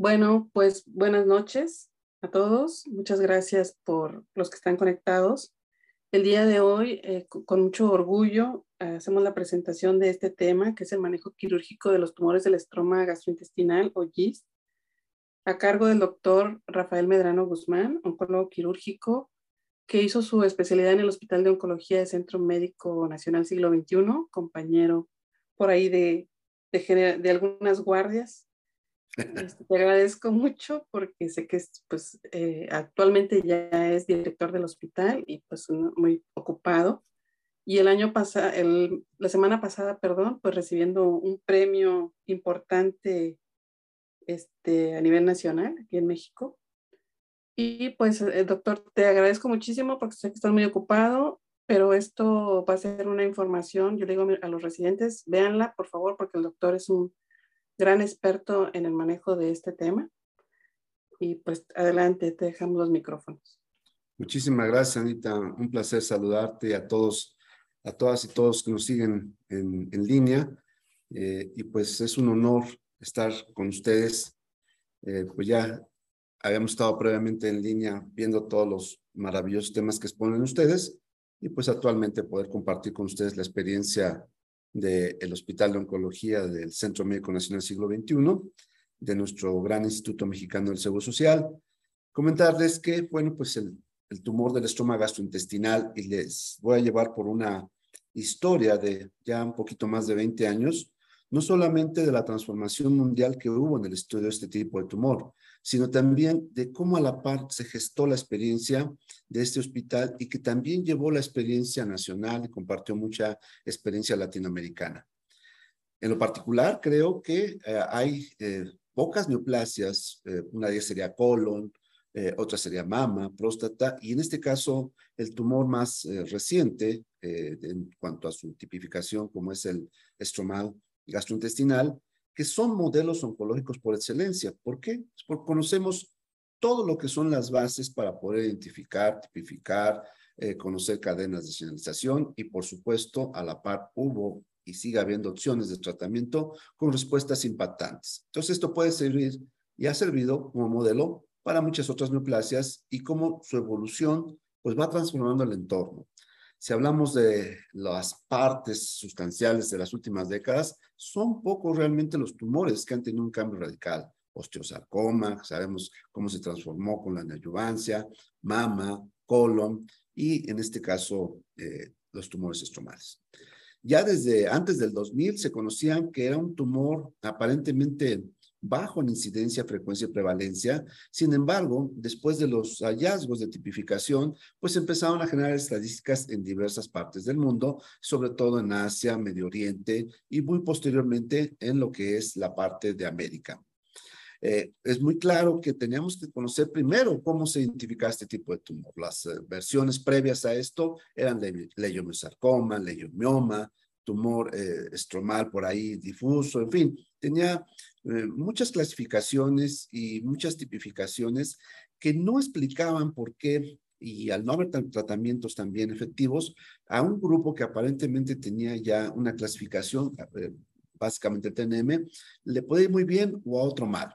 Bueno, pues buenas noches a todos. Muchas gracias por los que están conectados. El día de hoy, eh, con mucho orgullo, hacemos la presentación de este tema, que es el manejo quirúrgico de los tumores del estroma gastrointestinal o GIST, a cargo del doctor Rafael Medrano Guzmán, oncólogo quirúrgico, que hizo su especialidad en el Hospital de Oncología del Centro Médico Nacional Siglo XXI, compañero por ahí de, de, algunas guardias. Este, te agradezco mucho porque sé que pues, eh, actualmente ya es director del hospital y pues muy ocupado. Y el año pasado, la semana pasada, perdón, pues recibiendo un premio importante este, a nivel nacional aquí en México. Y pues, eh, doctor, te agradezco muchísimo porque sé que estás muy ocupado, pero esto va a ser una información, yo le digo a los residentes, véanla por favor, porque el doctor es un gran experto en el manejo de este tema. Y pues adelante, te dejamos los micrófonos. Muchísimas gracias, Anita. Un placer saludarte a todos, a todas y todos que nos siguen en, en línea. Eh, y pues es un honor estar con ustedes. Eh, pues ya habíamos estado previamente en línea viendo todos los maravillosos temas que exponen ustedes y pues actualmente poder compartir con ustedes la experiencia del Hospital de Oncología del Centro Médico Nacional Siglo XXI, de nuestro gran Instituto Mexicano del Seguro Social. Comentarles que, bueno, pues el, el tumor del estómago gastrointestinal y les voy a llevar por una historia de ya un poquito más de 20 años, no solamente de la transformación mundial que hubo en el estudio de este tipo de tumor, sino también de cómo a la par se gestó la experiencia de este hospital y que también llevó la experiencia nacional y compartió mucha experiencia latinoamericana. En lo particular, creo que eh, hay eh, pocas neoplasias, eh, una de ellas sería colon, otra sería mama, próstata, y en este caso el tumor más reciente en cuanto a su tipificación, como es el estromal gastrointestinal, que son modelos oncológicos por excelencia. ¿Por qué? Pues porque conocemos todo lo que son las bases para poder identificar, tipificar, eh, conocer cadenas de señalización y, por supuesto, a la par hubo y sigue habiendo opciones de tratamiento con respuestas impactantes. Entonces, esto puede servir y ha servido como modelo para muchas otras neoplasias y cómo su evolución pues va transformando el entorno. Si hablamos de las partes sustanciales de las últimas décadas, son pocos realmente los tumores que han tenido un cambio radical. Osteosarcoma, sabemos cómo se transformó con la neoadjuvancia, mama, colon y en este caso eh, los tumores estromales. Ya desde antes del 2000 se conocían que era un tumor aparentemente bajo en incidencia, frecuencia y prevalencia. Sin embargo, después de los hallazgos de tipificación, pues empezaron a generar estadísticas en diversas partes del mundo, sobre todo en Asia, Medio Oriente y muy posteriormente en lo que es la parte de América. Eh, es muy claro que teníamos que conocer primero cómo se identifica este tipo de tumor. Las eh, versiones previas a esto eran le leiomiosarcoma, tumor eh, estromal por ahí difuso, en fin, tenía eh, muchas clasificaciones y muchas tipificaciones que no explicaban por qué, y al no haber tratamientos también efectivos, a un grupo que aparentemente tenía ya una clasificación, eh, básicamente TNM, le puede ir muy bien o a otro mal.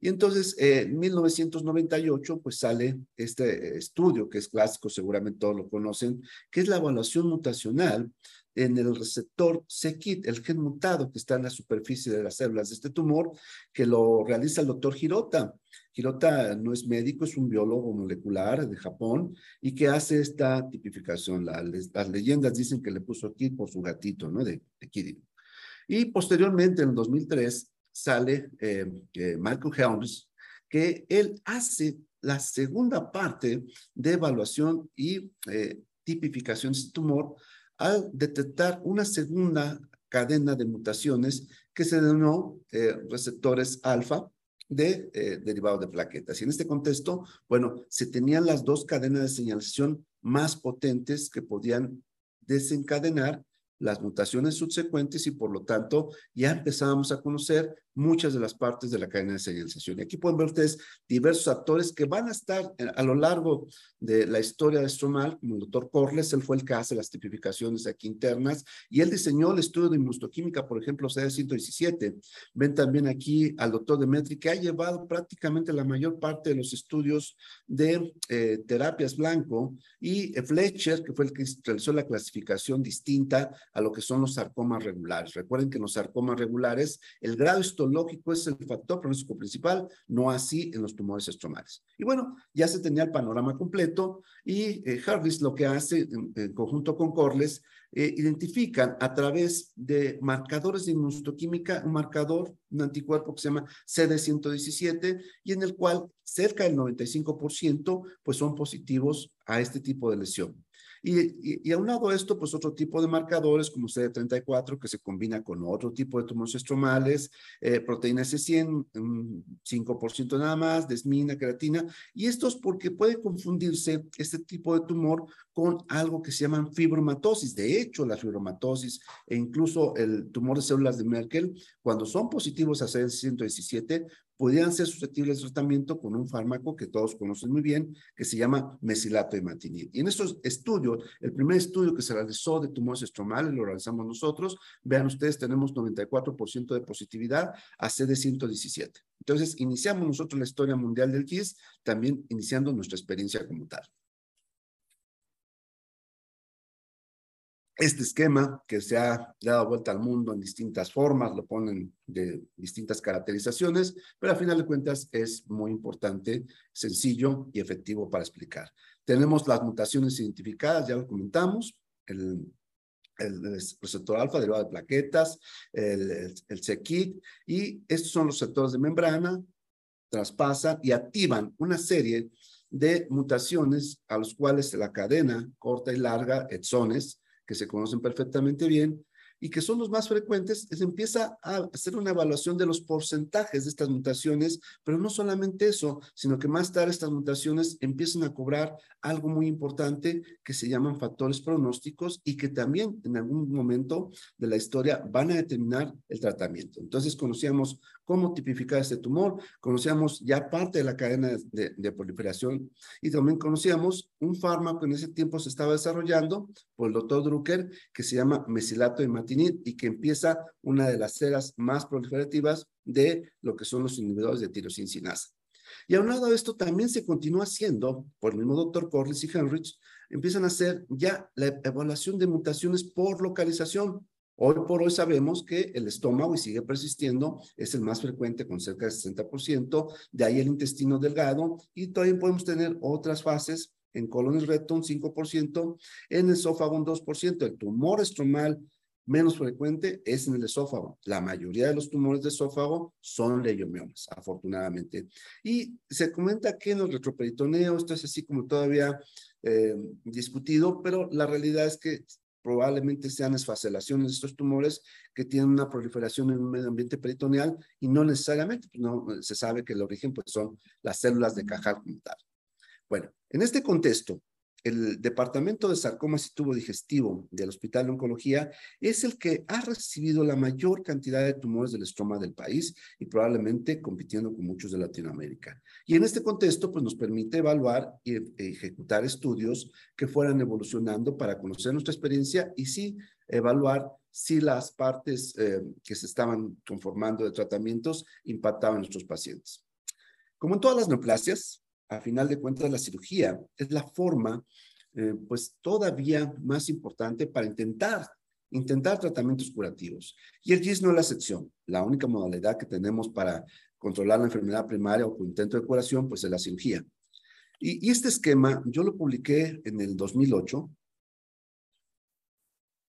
Y entonces, en 1998, pues sale este estudio que es clásico, seguramente todos lo conocen, que es la evaluación mutacional en el receptor c-KIT, el gen mutado que está en la superficie de las células de este tumor, que lo realiza el doctor Hirota. Hirota no es médico, es un biólogo molecular de Japón y que hace esta tipificación. las leyendas dicen que le puso KIT por su gatito, ¿no? De, de Y posteriormente, en el 2003, sale eh, eh, Michael Helms, que él hace la segunda parte de evaluación y eh, tipificación de este tumor al detectar una segunda cadena de mutaciones que se denominó eh, receptores alfa de eh, derivado de plaquetas. Y en este contexto, bueno, se tenían las dos cadenas de señalización más potentes que podían desencadenar las mutaciones subsecuentes y por lo tanto ya empezábamos a conocer muchas de las partes de la cadena de señalización. Y aquí pueden ver ustedes diversos actores que van a estar a lo largo de la historia de Stromal, como el doctor Corles, él fue el que hace las tipificaciones aquí internas, y él diseñó el estudio de inmunoquímica, por ejemplo, CD117. Ven también aquí al doctor Demetri, que ha llevado prácticamente la mayor parte de los estudios de eh, terapias blanco, y Fletcher, que fue el que realizó la clasificación distinta a lo que son los sarcomas regulares. Recuerden que en los sarcomas regulares el grado histológico es el factor pronóstico principal, no así en los tumores estromales. Y bueno, ya se tenía el panorama completo y eh, Harris lo que hace en, conjunto con Corles, eh, identifican a través de marcadores de inmunoquímica un marcador, un anticuerpo que se llama CD117 y en el cual cerca del 95% pues son positivos a este tipo de lesión. Y, y, aunado a esto, pues otro tipo de marcadores como CD34 que se combina con otro tipo de tumores estromales, proteína C100, 5% nada más, desmina, creatina, y esto es porque puede confundirse este tipo de tumor con algo que se llaman fibromatosis. De hecho, la fibromatosis e incluso el tumor de células de Merkel, cuando son positivos a CD117, podrían ser susceptibles de tratamiento con un fármaco que todos conocen muy bien, que se llama mesilato imatinib. Y en estos estudios, el primer estudio que se realizó de tumores estromales, lo realizamos nosotros, vean ustedes, tenemos 94% de positividad a CD117. Entonces, iniciamos nosotros la historia mundial del GIS, también iniciando nuestra experiencia como tal. Este esquema que se ha dado vuelta al mundo en distintas formas, lo ponen de distintas caracterizaciones, pero a final de cuentas es muy importante, sencillo y efectivo para explicar. Tenemos las mutaciones identificadas, ya lo comentamos, el, el receptor alfa derivado de plaquetas, el, el, el y estos son los receptores de membrana, traspasan y activan una serie de mutaciones a los cuales la cadena corta y larga, exones, que se conocen perfectamente bien y que son los más frecuentes, se empieza a hacer una evaluación de los porcentajes de estas mutaciones, pero no solamente eso, sino que más tarde estas mutaciones empiezan a cobrar algo muy importante que se llaman factores pronósticos y que también en algún momento de la historia van a determinar el tratamiento. Entonces conocíamos cómo tipificar este tumor, conocíamos ya parte de la cadena de, proliferación y también conocíamos un fármaco que en ese tiempo se estaba desarrollando por el doctor Drucker que se llama mesilato y que empieza una de las ceras más proliferativas de lo que son los inhibidores de tirosincinasa. Y a esto, también se continúa haciendo, por el mismo doctor Corliss y Henrich, empiezan a hacer ya la evaluación de mutaciones por localización. Hoy por hoy sabemos que el estómago, y sigue persistiendo, es el más frecuente con cerca del 60%, de ahí el intestino delgado, y todavía podemos tener otras fases en colon recto un 5%, en esófago un 2%. El tumor estromal menos frecuente es en el esófago. La mayoría de los tumores de esófago son leiomiomas, afortunadamente. Y se comenta que en el retroperitoneo esto es así como todavía eh, discutido, pero la realidad es que probablemente sean esfacelaciones de estos tumores que tienen una proliferación en un medio ambiente peritoneal y no necesariamente, pues no se sabe que el origen pues son las células de Cajal como tal. Bueno, en este contexto, el Departamento de Sarcomas y Tubo Digestivo del Hospital de Oncología es el que ha recibido la mayor cantidad de tumores del estroma del país y probablemente compitiendo con muchos de Latinoamérica. Y en este contexto, pues nos permite evaluar y ejecutar estudios que fueran evolucionando para conocer nuestra experiencia y sí evaluar si las partes eh, que se estaban conformando de tratamientos impactaban a nuestros pacientes. Como en todas las neoplasias, a final de cuentas, la cirugía es la forma, eh, pues todavía más importante para intentar, intentar tratamientos curativos. Y el GIS no es la excepción. La única modalidad que tenemos para controlar la enfermedad primaria o con intento de curación, pues es la cirugía. Y, y este esquema yo lo publiqué en el 2008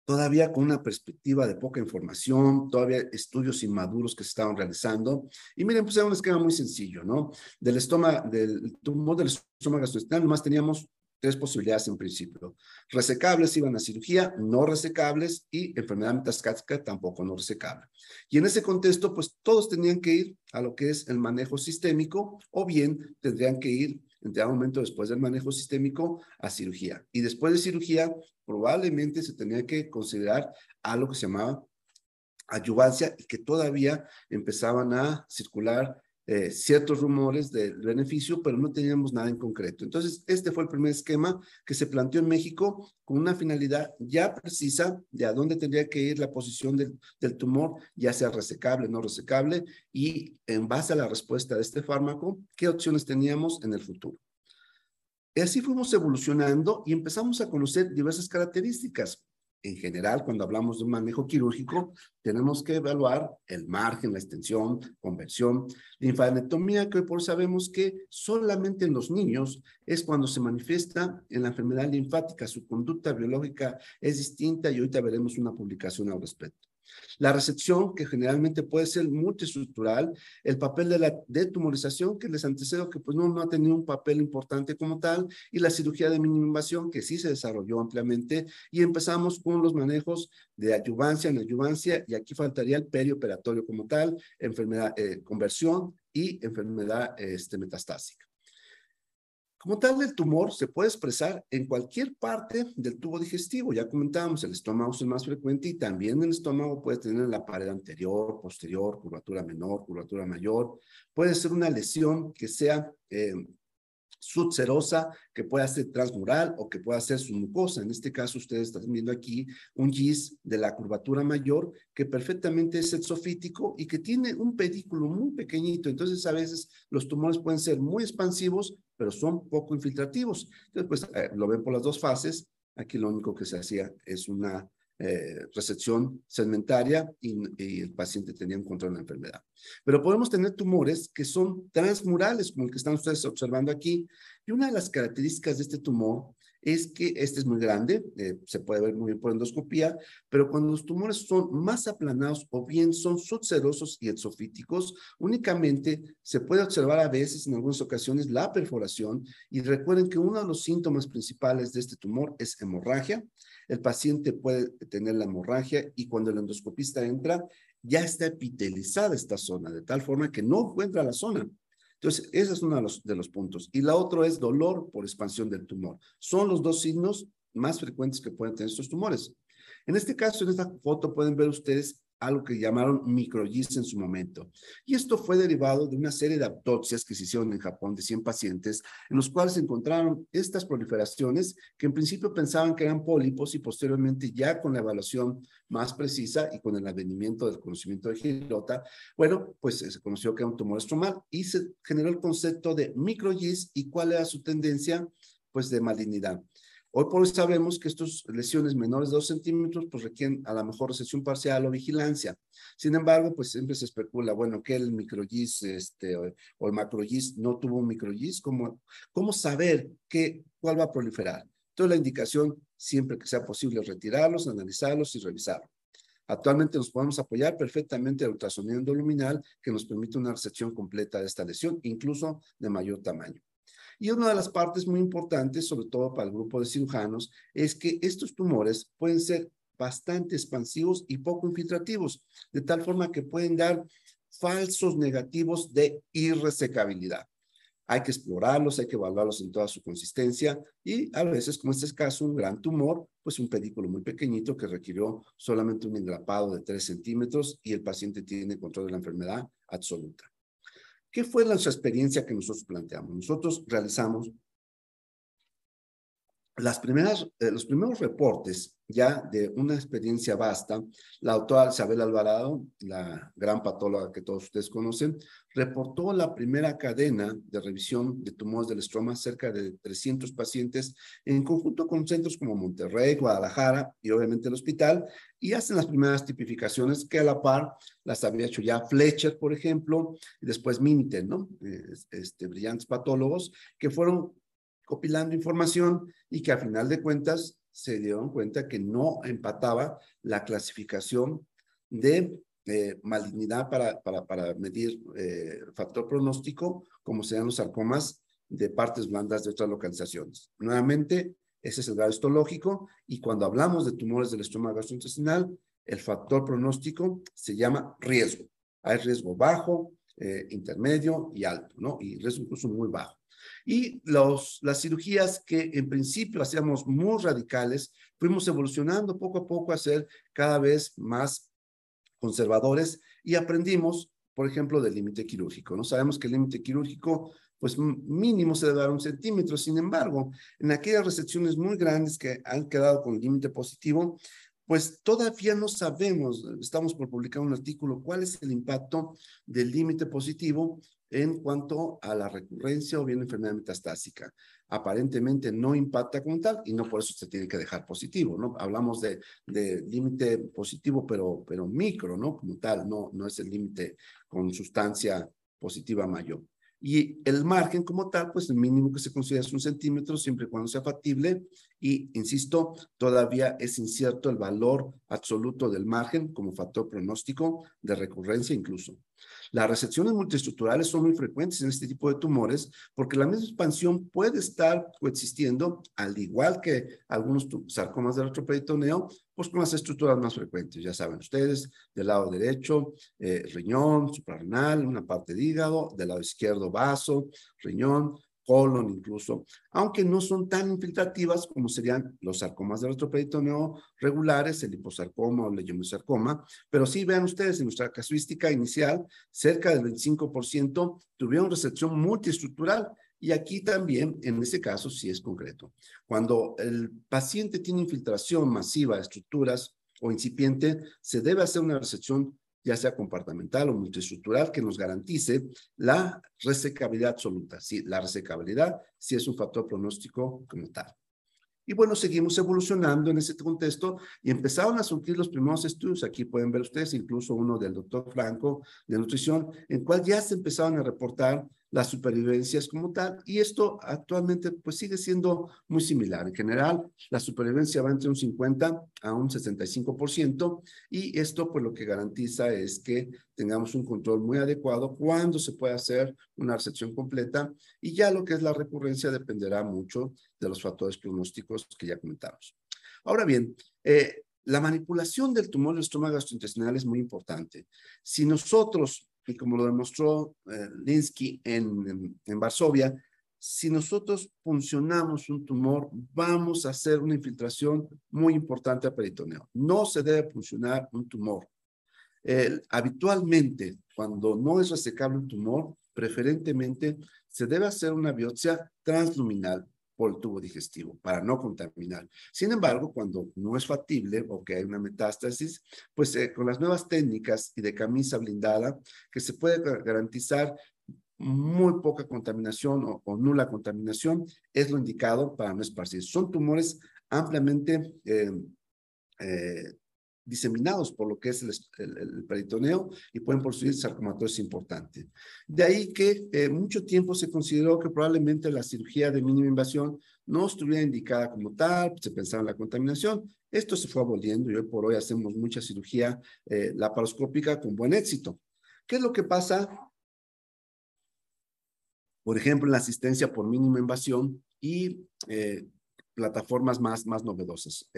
todavía con una perspectiva de poca información, todavía estudios inmaduros que se estaban realizando. Y miren, pues era un esquema muy sencillo, ¿no? Del estómago, del tumor del estómago gastrointestinal, nomás teníamos tres posibilidades en principio. Resecables iban a cirugía, no resecables y enfermedad metastática tampoco no resecable. Y en ese contexto, pues todos tenían que ir a lo que es el manejo sistémico o bien tendrían que ir en un momento después del manejo sistémico a cirugía. Y después de cirugía, probablemente se tenía que considerar algo que se llamaba adyuvancia y que todavía empezaban a circular eh, ciertos rumores del beneficio, pero no teníamos nada en concreto. Entonces, este fue el primer esquema que se planteó en México con una finalidad ya precisa de a dónde tendría que ir la posición del, tumor, ya sea resecable, no resecable, y en base a la respuesta de este fármaco, qué opciones teníamos en el futuro. Así fuimos evolucionando y empezamos a conocer diversas características en general, cuando hablamos de un manejo quirúrgico, tenemos que evaluar el margen, la extensión, conversión, linfadenectomía, que hoy por sabemos que solamente en los niños es cuando se manifiesta en la enfermedad linfática, su conducta biológica es distinta y ahorita veremos una publicación al respecto. La recepción, que generalmente puede ser multiestructural, el papel de la detumorización, que les antecedo que pues no, no ha tenido un papel importante como tal, y la cirugía de mínima invasión, que sí se desarrolló ampliamente, y empezamos con los manejos de adyuvancia en adyuvancia, y aquí faltaría el perioperatorio como tal, enfermedad, eh, conversión y enfermedad este, metastásica. Como tal, el tumor se puede expresar en cualquier parte del tubo digestivo. Ya comentábamos, el estómago es más frecuente y también el estómago puede tener la pared anterior, posterior, curvatura menor, curvatura mayor. Puede ser una lesión que sea eh, subserosa, que pueda ser transmural o que pueda ser submucosa. En este caso, ustedes están viendo aquí un GIS de la curvatura mayor que perfectamente es exofítico y que tiene un pedículo muy pequeñito. Entonces, a veces los tumores pueden ser muy expansivos, pero son poco infiltrativos. Entonces, pues, eh, lo ven por las dos fases. Aquí lo único que se hacía es una eh, recepción segmentaria y, y, el paciente tenía un control de la enfermedad. Pero podemos tener tumores que son transmurales, como el que están ustedes observando aquí. Y una de las características de este tumor es que este es muy grande, eh, se puede ver muy bien por endoscopía, pero cuando los tumores son más aplanados o bien son subserosos y exofíticos, únicamente se puede observar a veces, en algunas ocasiones, la perforación. Y recuerden que uno de los síntomas principales de este tumor es hemorragia. El paciente puede tener la hemorragia y cuando el endoscopista entra, ya está epitelizada esta zona, de tal forma que no encuentra la zona. Entonces, ese es uno de los, puntos. Y la otra es dolor por expansión del tumor. Son los dos signos más frecuentes que pueden tener estos tumores. En este caso, en esta foto pueden ver ustedes algo que llamaron microgis en su momento. Y esto fue derivado de una serie de autopsias que se hicieron en Japón de 100 pacientes, en los cuales se encontraron estas proliferaciones que en principio pensaban que eran pólipos y posteriormente ya con la evaluación más precisa y con el advenimiento del conocimiento de Girota, bueno, pues se conoció que era un tumor estromal y se generó el concepto de microgis y cuál era su tendencia, pues de malignidad. Hoy por hoy sabemos que estas lesiones menores de 2 centímetros pues requieren a lo mejor recesión parcial o vigilancia. Sin embargo, pues siempre se especula, bueno, que el microgis este, o, el macrogis no tuvo un microgis, ¿cómo, cómo saber qué, cuál va a proliferar? Entonces la indicación, siempre que sea posible, retirarlos, analizarlos y revisarlos. Actualmente nos podemos apoyar perfectamente al ultrasonido endoluminal que nos permite una recepción completa de esta lesión, incluso de mayor tamaño. Y una de las partes muy importantes, sobre todo para el grupo de cirujanos, es que estos tumores pueden ser bastante expansivos y poco infiltrativos, de tal forma que pueden dar falsos negativos de irresecabilidad. Hay que explorarlos, hay que evaluarlos en toda su consistencia y a veces, como este es caso, un gran tumor, pues un pedículo muy pequeñito que requirió solamente un engrapado de 3 centímetros y el paciente tiene control de la enfermedad absoluta. ¿Qué fue la experiencia que nosotros planteamos? Nosotros realizamos las primeras, eh, los primeros reportes ya de una experiencia vasta, la doctora Isabel Alvarado, la gran patóloga que todos ustedes conocen, reportó la primera cadena de revisión de tumores del estroma, cerca de 300 pacientes, en conjunto con centros como Monterrey, Guadalajara y obviamente el hospital, y hacen las primeras tipificaciones que a la par las había hecho ya Fletcher, por ejemplo, y después Minten, ¿no? Este, brillantes patólogos que fueron copilando información y que a final de cuentas se dieron cuenta que no empataba la clasificación de eh, malignidad para, para, para medir eh, factor pronóstico, como sean los sarcomas de partes blandas de otras localizaciones. Nuevamente, ese es el grado histológico y cuando hablamos de tumores del estómago gastrointestinal, el factor pronóstico se llama riesgo. Hay riesgo bajo, eh, intermedio y alto, ¿no? Y riesgo incluso muy bajo. Y los, las cirugías que en principio hacíamos muy radicales, fuimos evolucionando poco a poco a ser cada vez más conservadores y aprendimos, por ejemplo, del límite quirúrgico. No sabemos que el límite quirúrgico pues mínimo se debe dar un centímetro. Sin embargo, en aquellas resecciones muy grandes que han quedado con límite positivo, pues todavía no sabemos, estamos por publicar un artículo, cuál es el impacto del límite positivo en cuanto a la recurrencia o bien enfermedad metastásica. Aparentemente no impacta como tal y no por eso se tiene que dejar positivo. Hablamos de, de límite positivo, pero, pero micro, ¿no? Como tal, no, no es el límite con sustancia positiva mayor. Y el margen como tal, pues el mínimo que se considera es un centímetro, siempre y cuando sea factible. Y, insisto, todavía es incierto el valor absoluto del margen como factor pronóstico de recurrencia incluso. Las resecciones multiestructurales son muy frecuentes en este tipo de tumores porque la misma expansión puede estar coexistiendo, al igual que algunos sarcomas del retroperitoneo, pues con las estructuras más frecuentes. Ya saben ustedes, del lado derecho, eh, riñón, suprarrenal, una parte de hígado, del lado izquierdo, vaso, riñón, colon incluso, aunque no son tan infiltrativas como serían los sarcomas del retroperitoneo regulares, el liposarcoma o el leiomyosarcoma, pero sí vean ustedes en nuestra casuística inicial, cerca del 25% tuvieron recepción multiestructural y aquí también, en ese caso, sí es concreto. Cuando el paciente tiene infiltración masiva de estructuras o incipiente, se debe hacer una recepción ya sea comportamental o multiestructural, que nos garantice la resecabilidad absoluta. Sí, la resecabilidad sí es un factor pronóstico como tal. Y bueno, seguimos evolucionando en ese contexto y empezaron a surgir los primeros estudios. Aquí pueden ver ustedes incluso uno del doctor Franco de nutrición, en cual ya se empezaron a reportar las supervivencias como tal, y esto actualmente pues sigue siendo muy similar. En general, la supervivencia va entre un 50 a un 65%, y esto pues lo que garantiza es que tengamos un control muy adecuado cuando se puede hacer una recepción completa, y ya lo que es la recurrencia dependerá mucho de los factores pronósticos que ya comentamos. Ahora bien, eh, la manipulación del tumor del estómago gastrointestinal es muy importante. Si nosotros y como lo demostró eh, Linsky en, en, Varsovia, si nosotros funcionamos un tumor, vamos a hacer una infiltración muy importante a peritoneo. No se debe funcionar un tumor. habitualmente, cuando no es resecable un tumor, preferentemente se debe hacer una biopsia transluminal por el tubo digestivo para no contaminar. Sin embargo, cuando no es factible o que hay una metástasis, pues eh, con las nuevas técnicas y de camisa blindada, que se puede garantizar muy poca contaminación o, nula contaminación, es lo indicado para no esparcir. Son tumores ampliamente eh, eh, diseminados por lo que es el, peritoneo y pueden producir sarcomatosis importante. De ahí que eh, mucho tiempo se consideró que probablemente la cirugía de mínima invasión no estuviera indicada como tal, se pensaba en la contaminación. Esto se fue aboliendo y hoy por hoy hacemos mucha cirugía eh, laparoscópica con buen éxito. ¿Qué es lo que pasa? Por ejemplo, en la asistencia por mínima invasión y eh, plataformas más, más novedosas.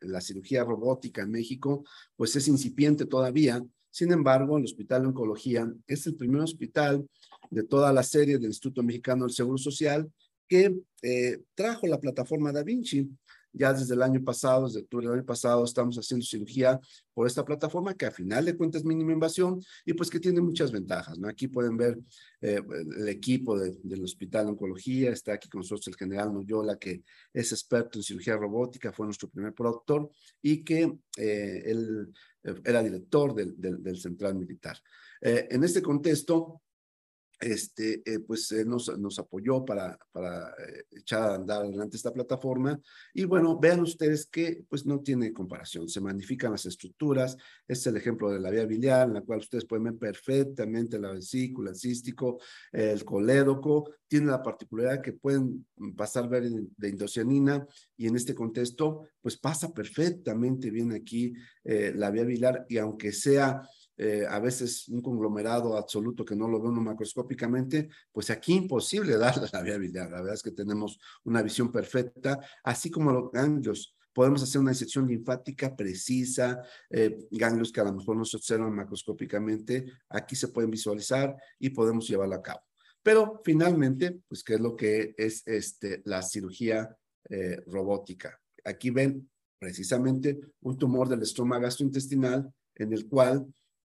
La cirugía robótica en México, pues es incipiente todavía. Sin embargo, el Hospital de Oncología es el primer hospital de toda la serie del Instituto Mexicano del Seguro Social que eh, trajo la plataforma Da Vinci ya desde el año pasado, desde octubre del año pasado, estamos haciendo cirugía por esta plataforma que a final de cuentas es mínima invasión y pues que tiene muchas ventajas. ¿no? Aquí pueden ver eh, el equipo del Hospital de Oncología, está aquí con nosotros el general Noyola, que es experto en cirugía robótica, fue nuestro primer productor y que eh, él eh, era director del, del, Central Militar. en este contexto, este, eh, pues eh, nos, nos, apoyó para, para eh, echar a andar adelante esta plataforma. Y bueno, vean ustedes que pues no tiene comparación, se magnifican las estructuras. Este es el ejemplo de la vía biliar, en la cual ustedes pueden ver perfectamente la vesícula, el cístico, el colédoco. Tiene la particularidad que pueden pasar ver de indocianina y en este contexto, pues pasa perfectamente bien aquí la vía biliar y aunque sea eh, a veces un conglomerado absoluto que no lo ve uno macroscópicamente, pues aquí imposible darle la viabilidad. La verdad es que tenemos una visión perfecta, así como los ganglios. Podemos hacer una disección linfática precisa, eh, ganglios que a lo mejor no se observan macroscópicamente, aquí se pueden visualizar y podemos llevarlo a cabo. Pero finalmente, pues, ¿qué es lo que es este, la cirugía eh, robótica? Aquí ven precisamente un tumor del estómago gastrointestinal en el cual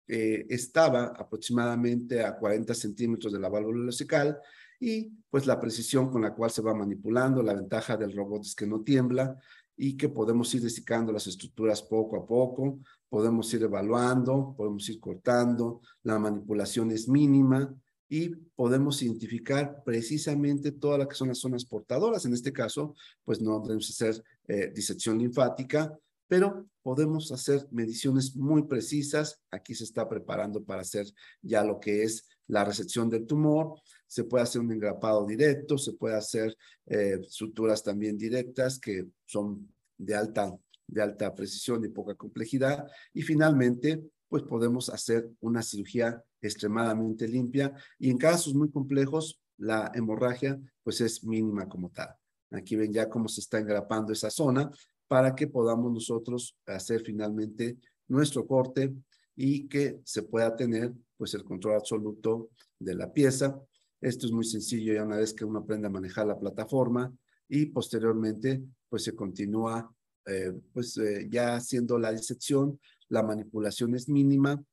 eh, estaba aproximadamente a 40 centímetros de la válvula vesical y pues la precisión con la cual se va manipulando, la ventaja del robot es que no tiembla y que podemos ir desicando las estructuras poco a poco, podemos ir evaluando, podemos ir cortando, la manipulación es mínima y podemos identificar precisamente todas las que son las zonas portadoras. En este caso, pues no debemos hacer eh, disección linfática, pero podemos hacer mediciones muy precisas. Aquí se está preparando para hacer ya lo que es la resección del tumor. Se puede hacer un engrapado directo, se puede hacer eh, suturas también directas que son de alta, de alta precisión y poca complejidad. Y finalmente, pues podemos hacer una cirugía extremadamente limpia y en casos muy complejos la hemorragia pues es mínima como tal. Aquí ven ya cómo se está engrapando esa zona para que podamos nosotros hacer finalmente nuestro corte y que se pueda tener pues el control absoluto de la pieza. Esto es muy sencillo ya una vez que uno aprende a manejar la plataforma y posteriormente pues se continúa eh, pues eh, ya haciendo la disección, la manipulación es mínima,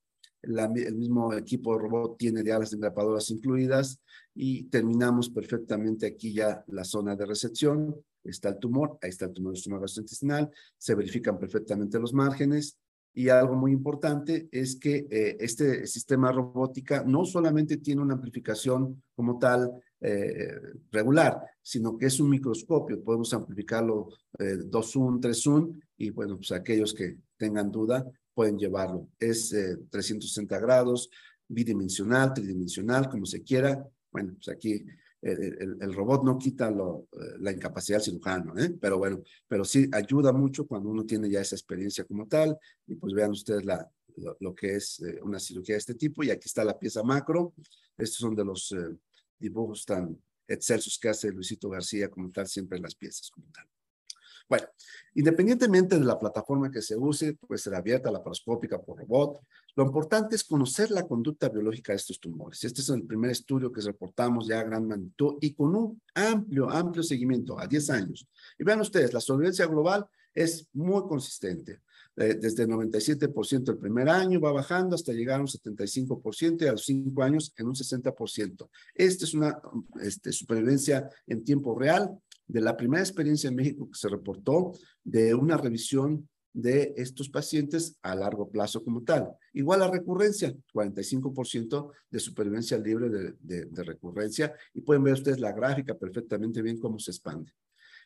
el mismo equipo robot tiene ya las engrapadoras incluidas y terminamos perfectamente aquí ya la zona de recepción. Está el tumor, ahí está el tumor gastrointestinal, se verifican perfectamente los márgenes y algo muy importante es que eh, este sistema robótica no solamente tiene una amplificación como tal eh, regular, sino que es un microscopio. Podemos amplificarlo eh, 2 3 1 y bueno, pues aquellos que tengan duda pueden llevarlo. Es 360 eh, grados, bidimensional, tridimensional, como se quiera. Bueno, pues aquí el, robot no quita eh, la incapacidad del cirujano, ¿eh? pero bueno, pero sí ayuda mucho cuando uno tiene ya esa experiencia como tal. Y pues vean ustedes lo, que es eh, una cirugía de este tipo. Y aquí está la pieza macro. Estos son de los dibujos tan excelsos que hace Luisito García como tal, siempre las piezas como tal. Bueno, independientemente de la plataforma que se use, puede ser abierta, laparoscópica por robot, lo importante es conocer la conducta biológica de estos tumores. Este es el primer estudio que reportamos ya a gran magnitud y con un amplio, amplio seguimiento a 10 años. Y vean ustedes, la sobrevivencia global es muy consistente. Eh, desde el 97% el primer año va bajando hasta llegar a un 75% y a los 5 años en un 60%. Esta es una este, supervivencia en tiempo real de la primera experiencia en México que se reportó de una revisión de estos pacientes a largo plazo como tal. Igual a recurrencia, 45% de supervivencia libre de, de, recurrencia y pueden ver ustedes la gráfica perfectamente bien cómo se expande.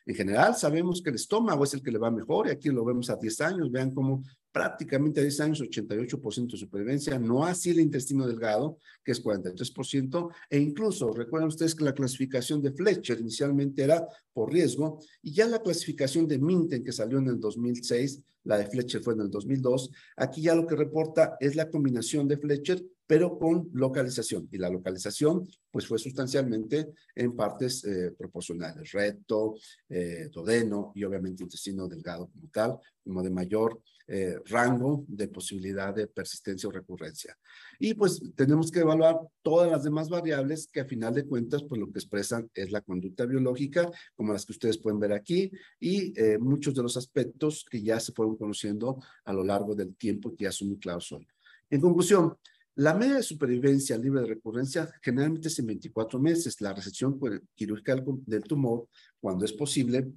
En general, sabemos que el estómago es el que le va mejor y aquí lo vemos a 10 años. Vean cómo prácticamente a 10 años, 88% de supervivencia, no así el intestino delgado, que es 43%, e incluso recuerden ustedes que la clasificación de Fletcher inicialmente era por riesgo, y ya la clasificación de Minten, que salió en el 2006, la de Fletcher fue en el 2002, aquí ya lo que reporta es la combinación de Fletcher pero con localización. Y la localización, pues fue sustancialmente en partes eh, proporcionales, recto, eh, dodeno y obviamente intestino delgado como tal, como de mayor eh, rango de posibilidad de persistencia o recurrencia. Y pues tenemos que evaluar todas las demás variables que a final de cuentas, pues lo que expresan es la conducta biológica, como las que ustedes pueden ver aquí, y muchos de los aspectos que ya se fueron conociendo a lo largo del tiempo que ya son muy claros hoy. En conclusión, la media de supervivencia libre de recurrencia generalmente es en 24 meses. La resección quirúrgica del tumor, cuando es posible,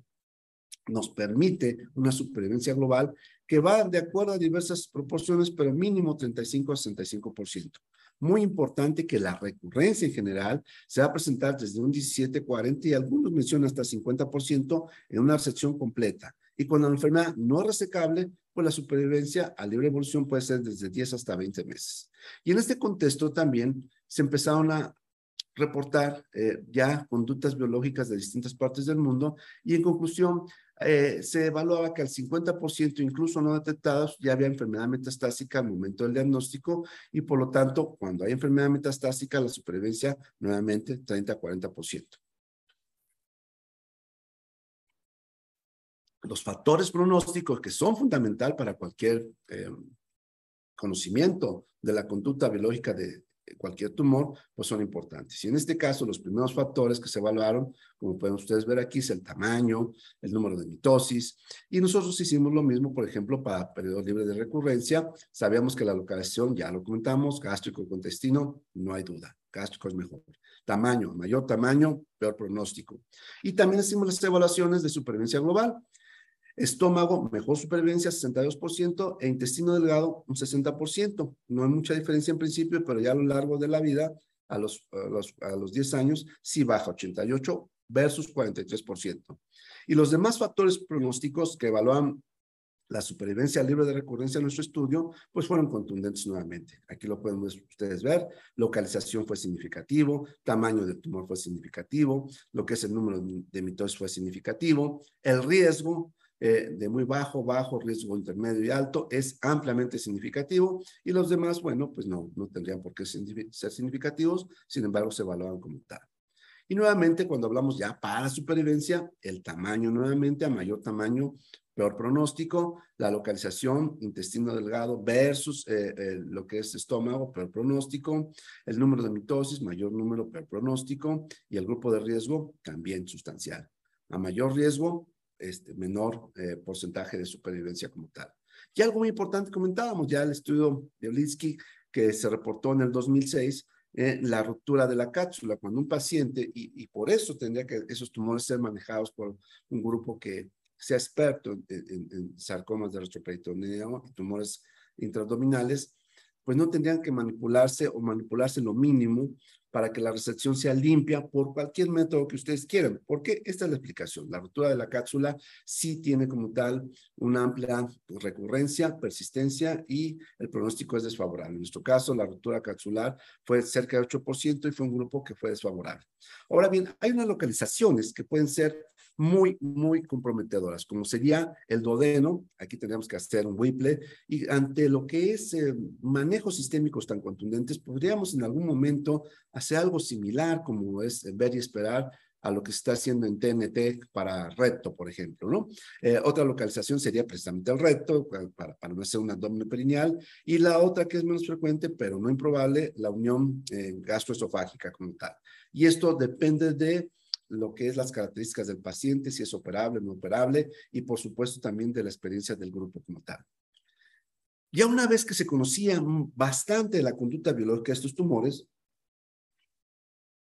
nos permite una supervivencia global que va de acuerdo a diversas proporciones, pero mínimo 35 a 65%. Muy importante que la recurrencia en general se va a presentar desde un 17, 40 y algunos mencionan hasta 50% en una resección completa. Y cuando la enfermedad no es resecable, pues la supervivencia a libre evolución puede ser desde 10 hasta 20 meses. Y en este contexto también se empezaron a reportar eh, ya conductas biológicas de distintas partes del mundo y en conclusión eh, se evaluaba que al 50% incluso no detectados ya había enfermedad metastásica al momento del diagnóstico y por lo tanto cuando hay enfermedad metastásica la supervivencia nuevamente 30 los factores pronósticos que son fundamental para cualquier eh, conocimiento de la conducta biológica de cualquier tumor, pues son importantes. Y en este caso, los primeros factores que se evaluaron, como pueden ustedes ver aquí, es el tamaño, el número de mitosis. Y nosotros hicimos lo mismo, por ejemplo, para periodos libres de recurrencia. Sabíamos que la localización, ya lo comentamos, gástrico con intestino, no hay duda. Gástrico es mejor. Tamaño, mayor tamaño, peor pronóstico. Y también hicimos las evaluaciones de supervivencia global. Estómago, mejor supervivencia, 62%, e intestino delgado, un 60%. No hay mucha diferencia en principio, pero ya a lo largo de la vida, a los, a los, a los 10 años, sí baja 88 versus 43%. Y los demás factores pronósticos que evalúan la supervivencia libre de recurrencia en nuestro estudio, pues fueron contundentes nuevamente. Aquí lo pueden ustedes ver, localización fue significativo, tamaño del tumor fue significativo, lo que es el número de mitosis fue significativo, el riesgo eh, de muy bajo, bajo, riesgo intermedio y alto es ampliamente significativo y los demás, bueno, pues no, no tendrían por qué ser significativos, sin embargo se evaluaban como tal. Y nuevamente, cuando hablamos ya para supervivencia, el tamaño nuevamente, a mayor tamaño, peor pronóstico, la localización, intestino delgado versus eh, eh, lo que es estómago, peor pronóstico, el número de mitosis, mayor número, peor pronóstico, y el grupo de riesgo también sustancial. A mayor riesgo, este, menor eh, porcentaje de supervivencia como tal. Y algo muy importante, comentábamos ya el estudio de Olitsky que se reportó en el 2006, eh, la ruptura de la cápsula, cuando un paciente, y, y, por eso tendría que esos tumores ser manejados por un grupo que sea experto en, en, sarcomas de retroperitoneo, tumores intraabdominales, pues no tendrían que manipularse o manipularse lo mínimo para que la resección sea limpia por cualquier método que ustedes quieran. Porque esta es la explicación. La ruptura de la cápsula sí tiene como tal una amplia recurrencia, persistencia y el pronóstico es desfavorable. En nuestro caso, la ruptura capsular fue cerca de 8% y fue un grupo que fue desfavorable. Ahora bien, hay unas localizaciones que pueden ser muy, muy comprometedoras, como sería el dodeno, aquí tenemos que hacer un Whipple, y ante lo que es eh, manejos sistémicos tan contundentes, podríamos en algún momento hacer algo similar, como es ver y esperar a lo que se está haciendo en TNT para recto, por ejemplo, ¿no? Eh, otra localización sería precisamente el recto, para, para no hacer un abdomen perineal, y la otra que es menos frecuente, pero no improbable, la unión eh, gastroesofágica como tal. Y esto depende de lo que es las características del paciente, si es operable, no operable, y por supuesto también de la experiencia del grupo como tal. Ya una vez que se conocía bastante la conducta biológica de estos tumores,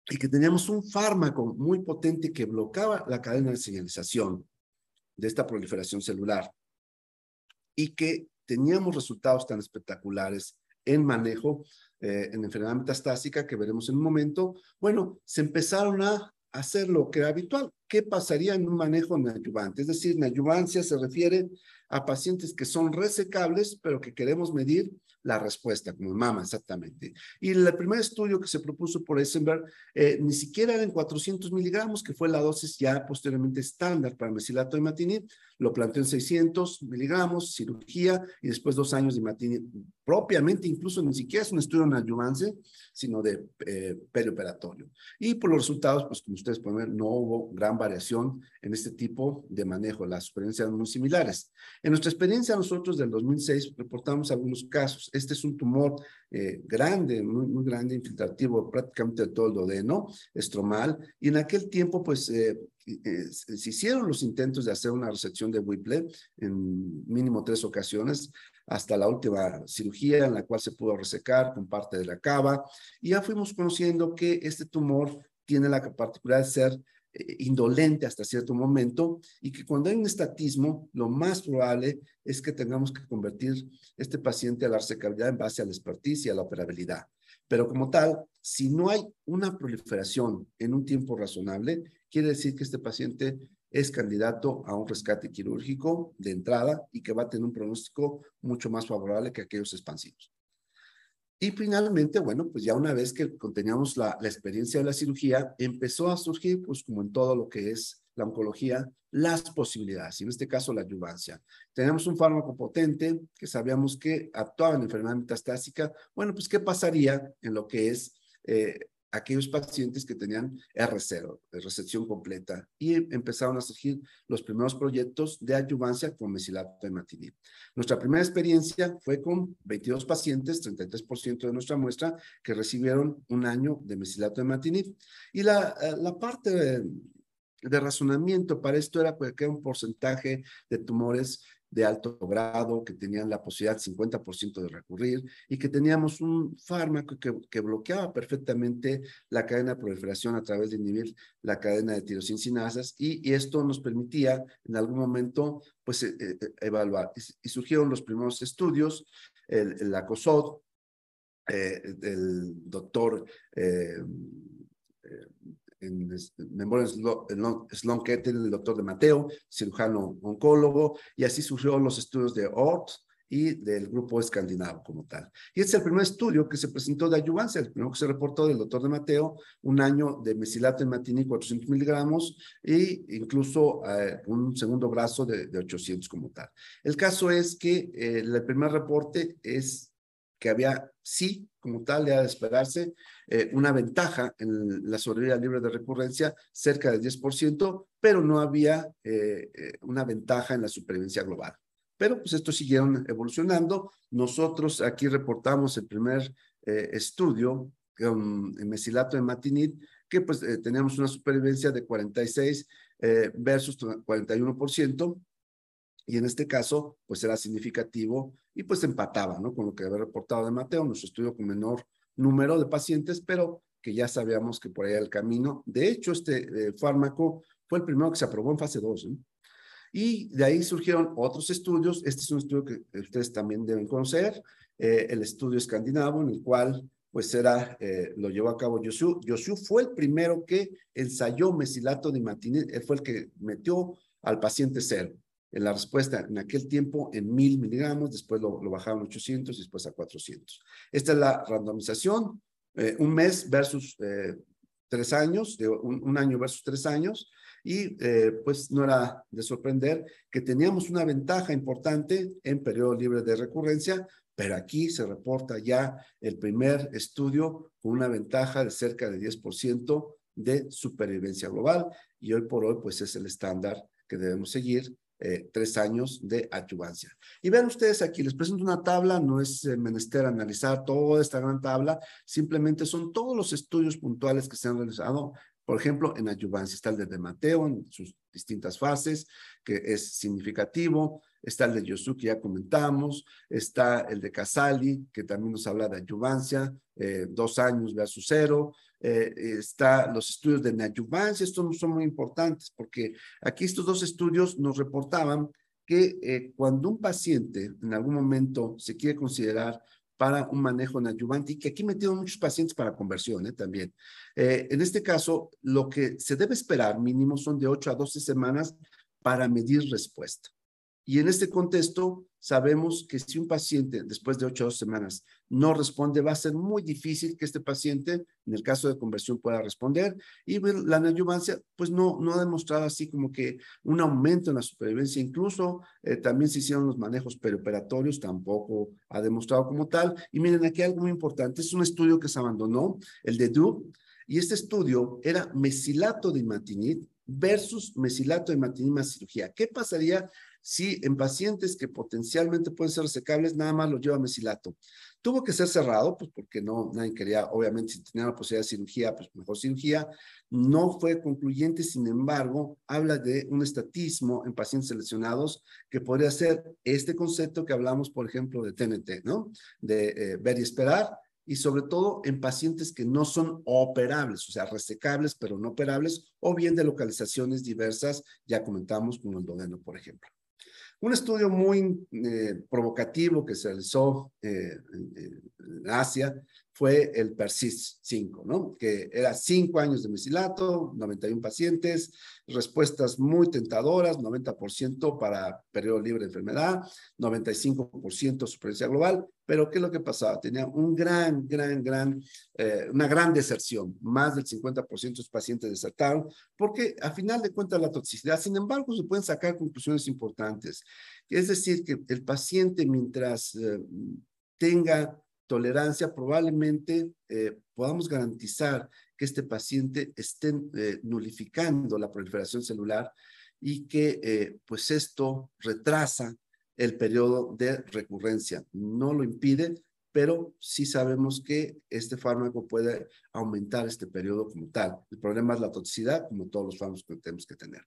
y que teníamos un fármaco muy potente que bloqueaba la cadena de señalización de esta proliferación celular, y que teníamos resultados tan espectaculares en manejo eh, en enfermedad metastásica que veremos en un momento, bueno, se empezaron a hacer lo que era habitual. ¿Qué pasaría en un manejo neoadyuvante? Es decir, neoadyuvancia se refiere a pacientes que son resecables, pero que queremos medir la respuesta, como mama exactamente. Y el primer estudio que se propuso por Eisenberg eh, ni siquiera era en 400 miligramos, que fue la dosis ya posteriormente estándar para mesilato de imatinib, lo planteó en 600 miligramos, cirugía y después dos años de imatinib propiamente, incluso ni siquiera es un estudio en adyuvance, sino de eh, perioperatorio. Y por los resultados, pues como ustedes pueden ver, no hubo gran variación en este tipo de manejo, las experiencias muy similares. En nuestra experiencia nosotros del 2006 reportamos algunos casos. Este es un tumor eh, grande, muy, muy grande, infiltrativo, prácticamente todo el dodeno, estromal, y en aquel tiempo pues eh, eh, se hicieron los intentos de hacer una resección de Whipple en mínimo tres ocasiones, hasta la última cirugía en la cual se pudo resecar con parte de la cava, y ya fuimos conociendo que este tumor tiene la particularidad de ser eh, indolente hasta cierto momento y que cuando hay un estatismo, lo más probable es que tengamos que convertir este paciente a la resecabilidad en base a la expertise y a la operabilidad. Pero como tal, si no hay una proliferación en un tiempo razonable, quiere decir que este paciente es candidato a un rescate quirúrgico de entrada y que va a tener un pronóstico mucho más favorable que aquellos expansivos. Y finalmente, bueno, pues ya una vez que teníamos la, la, experiencia de la cirugía, empezó a surgir, pues como en todo lo que es la oncología, las posibilidades, y en este caso la adyuvancia. Tenemos un fármaco potente que sabíamos que actuaba en enfermedad metastásica. Bueno, pues ¿qué pasaría en lo que es eh, aquellos pacientes que tenían R0, recepción completa, y empezaron a surgir los primeros proyectos de adyuvancia con mesilato de matinib. Nuestra primera experiencia fue con 22 pacientes, 33% de nuestra muestra, que recibieron un año de mesilato de matinib. Y la, eh, la parte de, de razonamiento para esto era que un porcentaje de tumores de alto grado, que tenían la posibilidad 50% de recurrir y que teníamos un fármaco que, que, bloqueaba perfectamente la cadena de proliferación a través de inhibir la cadena de tirosincinasas y, y esto nos permitía en algún momento pues e, e, evaluar. Y, surgieron los primeros estudios, el, el ACOSOD, eh, del doctor eh, eh, en memoria Sloan Kettering, el doctor de Mateo, cirujano oncólogo, y así surgieron los estudios de ORT y del grupo escandinavo como tal. Y este es el primer estudio que se presentó de ayuvancia, el primero que se reportó del doctor de Mateo, un año de mesilato en matini 400 miligramos e incluso eh, un segundo brazo de, de, 800 como tal. El caso es que eh, el primer reporte es que había sí, como tal, de esperarse, eh, una ventaja en la sobrevida libre de recurrencia cerca del 10%, pero no había eh, eh, una ventaja en la supervivencia global. Pero pues estos siguieron evolucionando. Nosotros aquí reportamos el primer estudio con mesilato de matinid, que pues teníamos una supervivencia de 46 versus 41%, y en este caso, pues era significativo y pues empataba, ¿no? Con lo que había reportado de Mateo, nuestro estudio con menor número de pacientes, pero que ya sabíamos que por ahí el camino. De hecho, este eh, fármaco fue el primero que se aprobó en fase 2. ¿eh? Y de ahí surgieron otros estudios. Este es un estudio que ustedes también deben conocer, eh, el estudio escandinavo, en el cual pues era, eh, lo llevó a cabo Yosu. Yosu fue el primero que ensayó mesilato de él fue el que metió al paciente cero la respuesta en aquel tiempo en mil miligramos, después lo, lo bajaron a 800 y después a 400. Esta es la randomización, eh, un mes versus eh, tres años, de un, un, año versus tres años, y eh, pues no era de sorprender que teníamos una ventaja importante en periodo libre de recurrencia, pero aquí se reporta ya el primer estudio con una ventaja de cerca de 10% de supervivencia global, y hoy por hoy pues es el estándar que debemos seguir eh, tres años de adyuvancia. Y vean ustedes aquí, les presento una tabla, no es eh, menester analizar toda esta gran tabla, simplemente son todos los estudios puntuales que se han realizado, por ejemplo, en adyuvancia. Está el de Mateo en sus distintas fases, que es significativo. Está el de Yosu, que ya comentamos. Está el de Casali, que también nos habla de adyuvancia, eh, dos años versus cero eh, está los estudios de neoadyuvancia, estos no son muy importantes porque aquí estos dos estudios nos reportaban que eh, cuando un paciente en algún momento se quiere considerar para un manejo neoadyuvante y que aquí metieron muchos pacientes para conversión ¿eh? también. Eh, en este caso, lo que se debe esperar mínimo son de 8 a 12 semanas para medir respuesta. Y en este contexto, sabemos que si un paciente después de 8 o 12 semanas no responde, va a ser muy difícil que este paciente, en el caso de conversión, pueda responder. Y la neoadyuvancia, pues no, no ha demostrado así como que un aumento en la supervivencia. Incluso eh, también se hicieron los manejos perioperatorios, tampoco ha demostrado como tal. Y miren, aquí algo muy importante, es un estudio que se abandonó, el de DUB, y este estudio era mesilato de imatinib versus mesilato de imatinib más cirugía. ¿Qué pasaría si en pacientes que potencialmente pueden ser resecables, nada más lo lleva mesilato. Tuvo que ser cerrado, pues porque no, nadie quería, obviamente, si tenía la posibilidad de cirugía, pues mejor cirugía. No fue concluyente, sin embargo, habla de un estatismo en pacientes seleccionados que podría ser este concepto que hablamos, por ejemplo, de TNT, ¿no? De eh, ver y esperar, y sobre todo en pacientes que no son operables, o sea, resecables pero no operables, o bien de localizaciones diversas, ya comentamos como el dodeno, por ejemplo. Un estudio muy eh, provocativo que se realizó eh, en Asia fue el PERSIST 5, ¿no? Que era cinco años de mesilato, 91 pacientes, respuestas muy tentadoras, 90% para periodo libre de enfermedad, 95% supervivencia global, pero ¿qué es lo que pasaba? Tenía un gran, gran, gran, eh, una gran deserción. Más del 50% de los pacientes desertaron, porque a final de cuentas la toxicidad, sin embargo, se pueden sacar conclusiones importantes. Es decir, que el paciente mientras eh, tenga tolerancia, probablemente eh, podamos garantizar que este paciente esté eh, nulificando la proliferación celular y que eh, pues esto retrasa el periodo de recurrencia. No lo impide, pero sí sabemos que este fármaco puede aumentar este periodo como tal. El problema es la toxicidad, como todos los fármacos que tenemos que tener.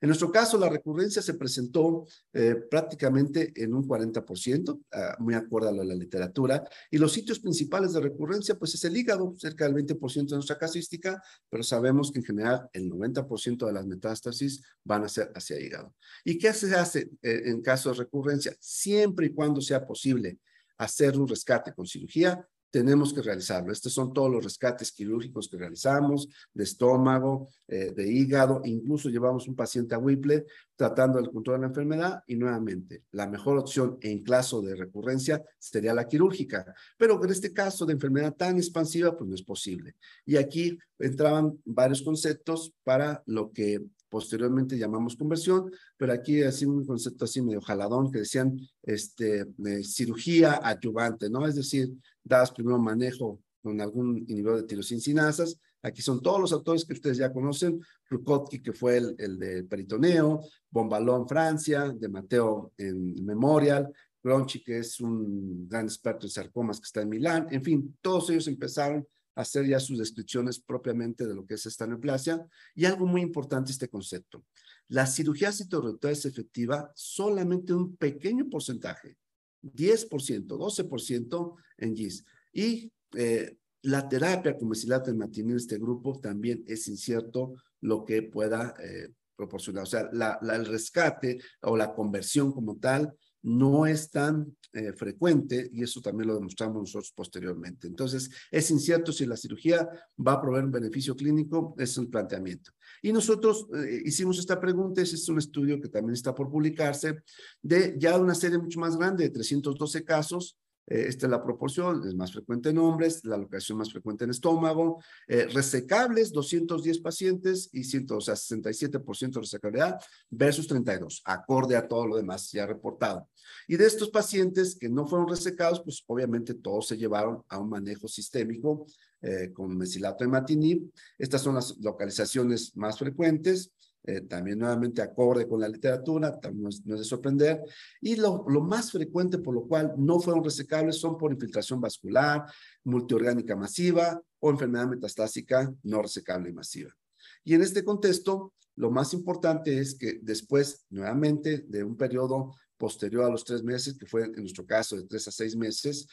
En nuestro caso, la recurrencia se presentó eh, prácticamente en un 40%, ah, muy acorde a la, literatura, y los sitios principales de recurrencia, pues es el hígado, cerca del 20% de nuestra casística, pero sabemos que en general el 90% de las metástasis van a ser hacia hígado. ¿Y qué se hace eh, en caso de recurrencia? Siempre y cuando sea posible hacer un rescate con cirugía, tenemos que realizarlo. Estos son todos los rescates quirúrgicos que realizamos, de estómago, eh, de hígado, incluso llevamos un paciente a Whipple tratando el control de la enfermedad y nuevamente la mejor opción en caso de recurrencia sería la quirúrgica, pero en este caso de enfermedad tan expansiva pues no es posible. Y aquí entraban varios conceptos para lo que posteriormente llamamos conversión, pero aquí así un concepto así medio jaladón que decían este, cirugía adyuvante, ¿no? Es decir, das primero manejo con algún inhibidor de tirosincinasas. Aquí son todos los autores que ustedes ya conocen, Krukotki, que fue el, el de Peritoneo, Bombalón, Francia, de Mateo en Memorial, Gronchi, que es un gran experto en sarcomas que está en Milán, en fin, todos ellos empezaron hacer ya sus descripciones propiamente de lo que es esta neoplasia. Y algo muy importante este concepto. La cirugía citorreductora es efectiva solamente un pequeño porcentaje, 10%, 12% en GIS. Y eh, la terapia con mesilato en en este grupo también es incierto lo que pueda eh, proporcionar. O sea, la, el rescate o la conversión como tal no es tan eh, frecuente y eso también lo demostramos nosotros posteriormente. Entonces, es incierto si la cirugía va a proveer un beneficio clínico, es el planteamiento. Y nosotros eh, hicimos esta pregunta, ese es un estudio que también está por publicarse, de ya una serie mucho más grande de 312 casos eh, esta es la proporción, es más frecuente en hombres, la locación más frecuente en estómago. Eh, resecables, 210 pacientes y 100, o sea, 67% de resecabilidad versus 32, acorde a todo lo demás ya reportado. Y de estos pacientes que no fueron resecados, pues obviamente todos se llevaron a un manejo sistémico eh, con mesilato de matinib. Estas son las localizaciones más frecuentes. Eh, también nuevamente acorde con la literatura, no es, de sorprender. Y lo, lo, más frecuente por lo cual no fueron resecables son por infiltración vascular, multiorgánica masiva o enfermedad metastásica no resecable masiva. Y en este contexto, lo más importante es que después, nuevamente, de un periodo posterior a los tres meses, que fue en nuestro caso de tres a seis meses,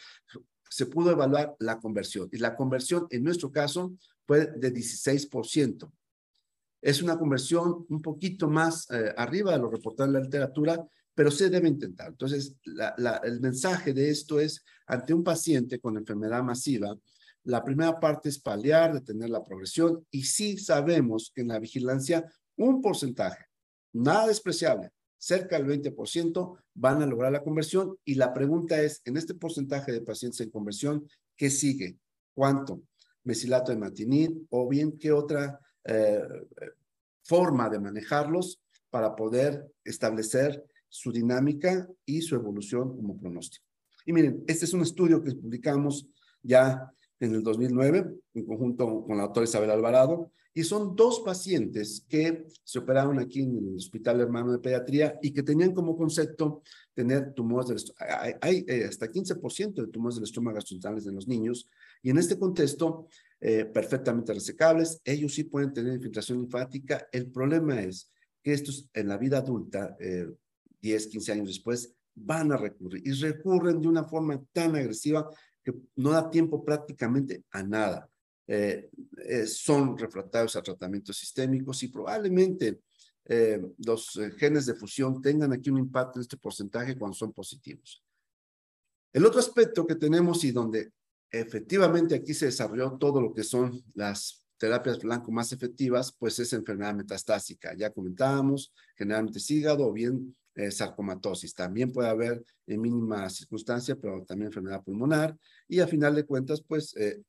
se pudo evaluar la conversión. Y la conversión en nuestro caso fue de 16%. Es una conversión un poquito más eh, arriba de lo reportado en la literatura, pero se debe intentar. Entonces, el mensaje de esto es, ante un paciente con enfermedad masiva, la primera parte es paliar, detener la progresión, y sí sabemos que en la vigilancia un porcentaje, nada despreciable, cerca del 20%, van a lograr la conversión. Y la pregunta es, en este porcentaje de pacientes en conversión, ¿qué sigue? ¿Cuánto? Mesilato de matinid o bien qué otra eh, forma de manejarlos para poder establecer su dinámica y su evolución como pronóstico. Y miren, este es un estudio que publicamos ya en el 2009 en conjunto con la doctora Isabel Alvarado y son dos pacientes que se operaron aquí en el Hospital Hermano de Pediatría y que tenían como concepto tener tumores del. Hay, hay eh, hasta 15% de tumores del estómago gastrointestinales en los niños y en este contexto eh, perfectamente resecables. Ellos sí pueden tener infiltración linfática. El problema es que estos en la vida adulta, 10, eh, 15 años después, van a recurrir y recurren de una forma tan agresiva que no da tiempo prácticamente a nada. Eh, son refractarios a tratamientos sistémicos y probablemente los genes de fusión tengan aquí un impacto en este porcentaje cuando son positivos. El otro aspecto que tenemos y donde efectivamente aquí se desarrolló todo lo que son las terapias blanco más efectivas, pues es enfermedad metastásica. Ya comentábamos, generalmente es hígado o bien eh, sarcomatosis. También puede haber en mínima circunstancia, pero también enfermedad pulmonar. Y a final de cuentas, pues eh,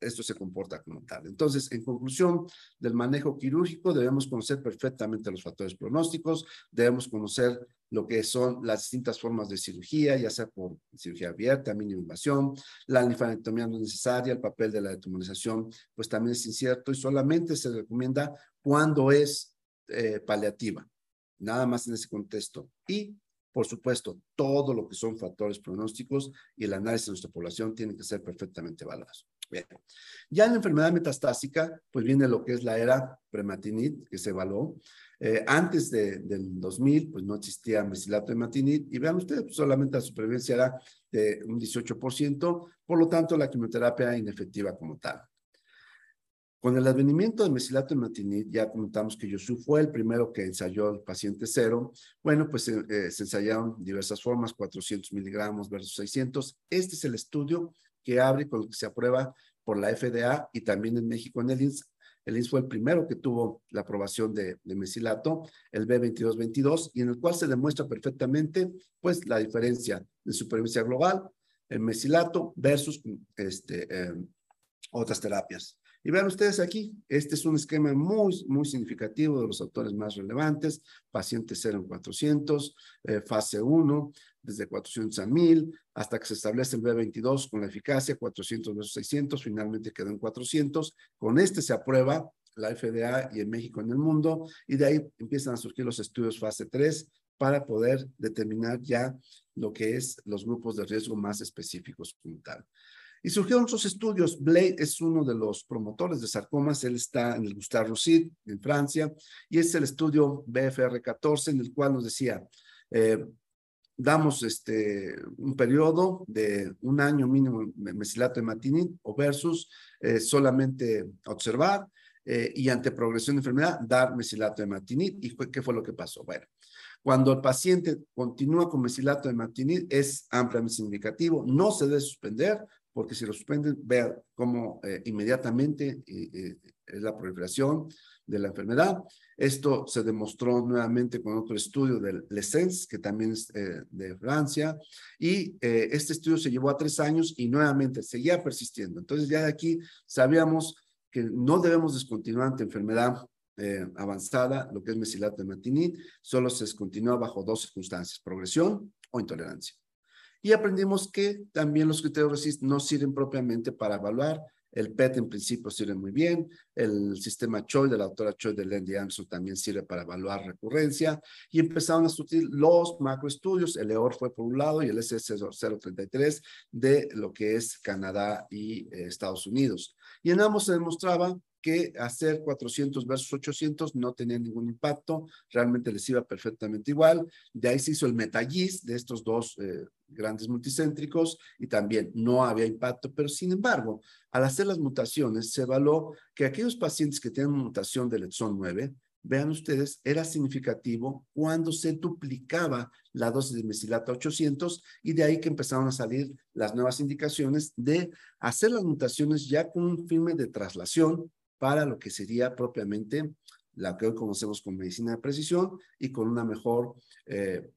esto se comporta como tal. Entonces, en conclusión del manejo quirúrgico, debemos conocer perfectamente los factores pronósticos, debemos conocer lo que son las distintas formas de cirugía, ya sea por cirugía abierta, mínima invasión, la linfadenectomía no necesaria, el papel de la detumorización, pues también es incierto y solamente se recomienda cuando es eh, paliativa, nada más en ese contexto. Y, por supuesto, todo lo que son factores pronósticos y el análisis de nuestra población tienen que ser perfectamente evaluados. Bien. Ya en la enfermedad metastásica, pues viene lo que es la era prematinid, que se evaluó. Eh, antes de, del 2000, pues no existía mesilato de y vean ustedes, pues solamente la supervivencia era de un 18%, por lo tanto la quimioterapia era inefectiva como tal. Con el advenimiento de mesilato de ya comentamos que Yosu fue el primero que ensayó el paciente cero. Bueno, pues eh, eh, se ensayaron diversas formas, 400 miligramos versus 600. Este es el estudio que abre con lo que se aprueba por la FDA y también en México en el INS. El INS fue el primero que tuvo la aprobación de, mesilato, el B2222, y en el cual se demuestra perfectamente pues la diferencia de supervivencia global, el mesilato versus este, eh, otras terapias. Y vean ustedes aquí, este es un esquema muy, muy significativo de los autores más relevantes, paciente 0 en 400, eh, fase 1, desde 400 a 1000, hasta que se establece el B22 con la eficacia 400 versus 600, finalmente quedó en 400. Con este se aprueba la FDA y en México en el mundo, y de ahí empiezan a surgir los estudios fase 3 para poder determinar ya lo que es los grupos de riesgo más específicos como tal. Y surgieron otros estudios. Blade es uno de los promotores de sarcomas. Él está en el Gustave Roussy, en Francia, y es el estudio BFR14, en el cual nos decía, eh, damos este, un periodo de un año mínimo de mesilato de matinid o versus eh, solamente observar eh, y ante progresión de enfermedad dar mesilato de matinid. ¿Y qué fue lo que pasó? Bueno, cuando el paciente continúa con mesilato de matinid es ampliamente significativo, no se debe suspender, porque si lo suspenden, vean cómo eh, inmediatamente es la proliferación de la enfermedad. Esto se demostró nuevamente con otro estudio del LESENS, que también es de Francia, y este estudio se llevó a tres años y nuevamente seguía persistiendo. Entonces ya de aquí sabíamos que no debemos descontinuar ante enfermedad avanzada, lo que es mesilato de matinid, solo se descontinúa bajo dos circunstancias, progresión o intolerancia. Y aprendimos que también los criterios RESIST no sirven propiamente para evaluar. El PET en principio sirve muy bien. El sistema Choi de la doctora Choi de Lendy Anderson también sirve para evaluar recurrencia. Y empezaron a surgir los macroestudios. El EOR fue por un lado y el SS033 de lo que es Canadá y eh, Estados Unidos. Y en ambos se demostraba que hacer 400 versus 800 no tenía ningún impacto, realmente les iba perfectamente igual. De ahí se hizo el metagis de estos dos eh, grandes multicéntricos y también no había impacto, pero sin embargo, al hacer las mutaciones se evaluó que aquellos pacientes que tienen mutación del exón 9, vean ustedes, era significativo cuando se duplicaba la dosis de mesilato 800 y de ahí que empezaron a salir las nuevas indicaciones de hacer las mutaciones ya con un filme de traslación para lo que sería propiamente la que hoy conocemos como medicina de precisión y con una mejor eh,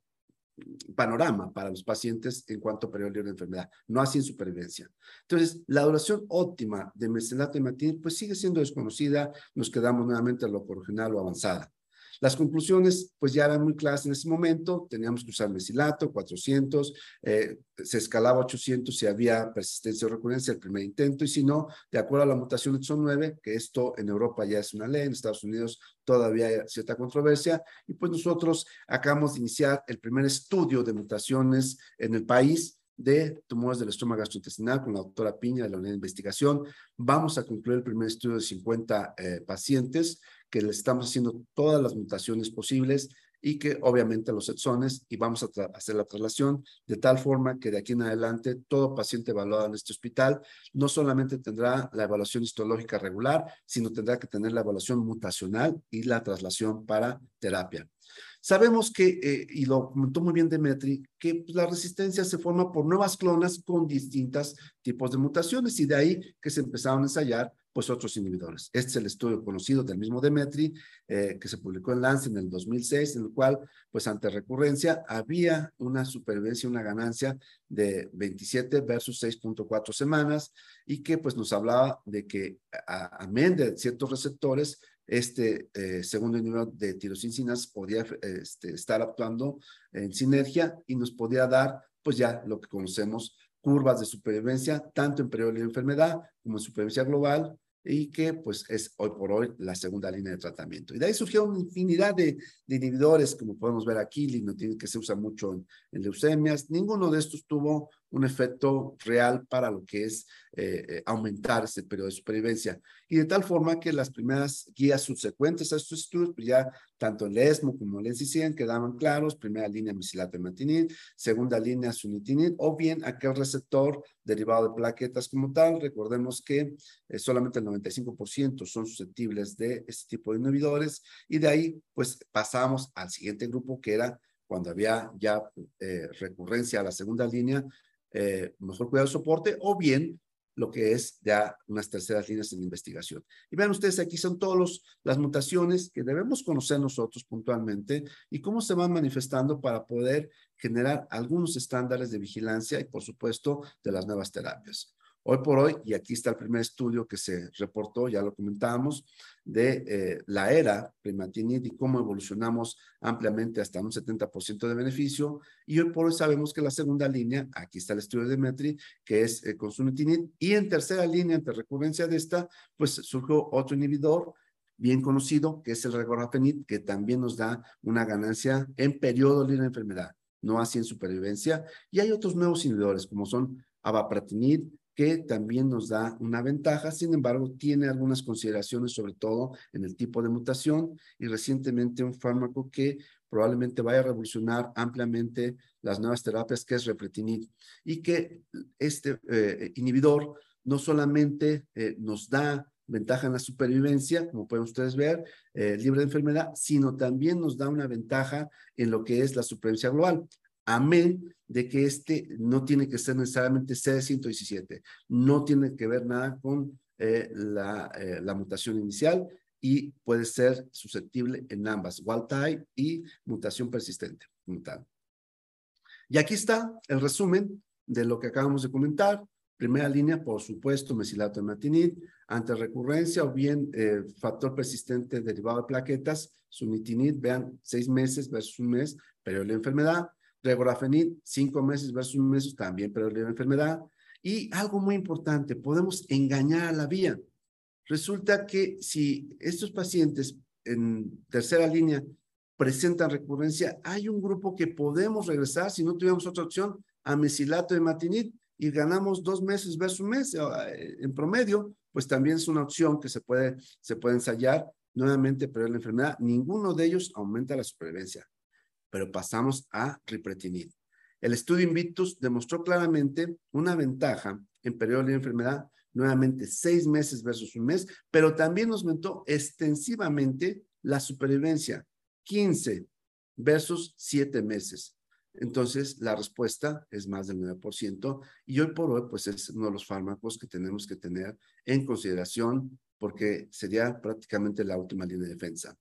panorama para los pacientes en cuanto a periodo de enfermedad, no así en supervivencia. Entonces, la duración óptima de mesilato y matinib pues sigue siendo desconocida, nos quedamos nuevamente a lo original o avanzada. Las conclusiones, pues ya eran muy claras en ese momento, teníamos que usar mesilato, 400, eh, se escalaba 800 si había persistencia o recurrencia el primer intento, y si no, de acuerdo a la mutación son 9, que esto en Europa ya es una ley, en Estados Unidos todavía hay cierta controversia, y pues nosotros acabamos de iniciar el primer estudio de mutaciones en el país, de tumores del estómago gastrointestinal con la doctora Piña de la unidad de investigación. Vamos a concluir el primer estudio de 50 eh, pacientes que le estamos haciendo todas las mutaciones posibles y que obviamente los exones y vamos a hacer la traslación de tal forma que de aquí en adelante todo paciente evaluado en este hospital no solamente tendrá la evaluación histológica regular, sino tendrá que tener la evaluación mutacional y la traslación para terapia. Sabemos que, eh, y lo comentó muy bien Demetri, que pues, la resistencia se forma por nuevas clonas con distintos tipos de mutaciones y de ahí que se empezaron a ensayar pues otros inhibidores. Este es el estudio conocido del mismo Demetri, eh, que se publicó en Lance en el 2006, en el cual, pues ante recurrencia, había una supervivencia, una ganancia de 27 versus 6.4 semanas y que pues nos hablaba de que, amén de ciertos receptores, este eh, segundo inhibidor de tirosincinas podía este, estar actuando en sinergia y nos podía dar, pues ya lo que conocemos, curvas de supervivencia, tanto en periodo de enfermedad como en supervivencia global, y que pues es hoy por hoy la segunda línea de tratamiento. Y de ahí surgió una infinidad de, inhibidores, como podemos ver aquí, que se usa mucho en, en, leucemias. Ninguno de estos tuvo un efecto real para lo que es eh, eh, aumentar ese periodo de supervivencia. Y de tal forma que las primeras guías subsecuentes a estos estudios, pues ya tanto el ESMO como el NCCN quedaban claros, primera línea mesilato segunda línea sunitinib, o bien aquel receptor derivado de plaquetas como tal. Recordemos que eh, solamente el 95% son susceptibles de este tipo de inhibidores y de ahí pues pasamos al siguiente grupo que era cuando había ya recurrencia a la segunda línea, eh, mejor cuidado de soporte o bien lo que es ya unas terceras líneas en investigación. Y vean ustedes, aquí son todas las mutaciones que debemos conocer nosotros puntualmente y cómo se van manifestando para poder generar algunos estándares de vigilancia y, por supuesto, de las nuevas terapias. Hoy por hoy, y aquí está el primer estudio que se reportó, ya lo comentábamos, de eh, la era primatinib y cómo evolucionamos ampliamente hasta un 70% de beneficio. Y hoy por hoy sabemos que la segunda línea, aquí está el estudio de Metri, que es eh, con y en tercera línea, ante recurrencia de esta, pues surgió otro inhibidor bien conocido, que es el regorafenib, que también nos da una ganancia en periodo de la enfermedad, no así en supervivencia. Y hay otros nuevos inhibidores, como son avapratinib, que también nos da una ventaja, sin embargo, tiene algunas consideraciones, sobre todo en el tipo de mutación y recientemente un fármaco que probablemente vaya a revolucionar ampliamente las nuevas terapias, que es repretinib, y que este eh, inhibidor no solamente eh, nos da ventaja en la supervivencia, como pueden ustedes ver, eh, libre de enfermedad, sino también nos da una ventaja en lo que es la supervivencia global. Amén de que este no tiene que ser necesariamente CD117, no tiene que ver nada con eh, la, eh, la, mutación inicial y puede ser susceptible en ambas, wild type y mutación persistente. Y aquí está el resumen de lo que acabamos de comentar. Primera línea, por supuesto, mesilato de matinib, ante recurrencia o bien eh, factor persistente derivado de plaquetas, sunitinib, vean, seis meses versus un mes, periodo de enfermedad, regorafenib, cinco meses versus un mes, también pero de enfermedad. Y algo muy importante, podemos engañar a la vía. Resulta que si estos pacientes en tercera línea presentan recurrencia, hay un grupo que podemos regresar, si no tuviéramos otra opción, a mesilato de matinib y ganamos dos meses versus un mes eh, en promedio, pues también es una opción que se puede, se puede ensayar nuevamente, pero la enfermedad, ninguno de ellos aumenta la supervivencia pero pasamos a ripretinib. El estudio Invictus demostró claramente una ventaja en periodo de enfermedad, nuevamente seis meses versus un mes, pero también nos aumentó extensivamente la supervivencia, 15 versus 7 meses. Entonces, la respuesta es más del 9% y hoy por hoy, pues es uno de los fármacos que tenemos que tener en consideración porque sería prácticamente la última línea de defensa.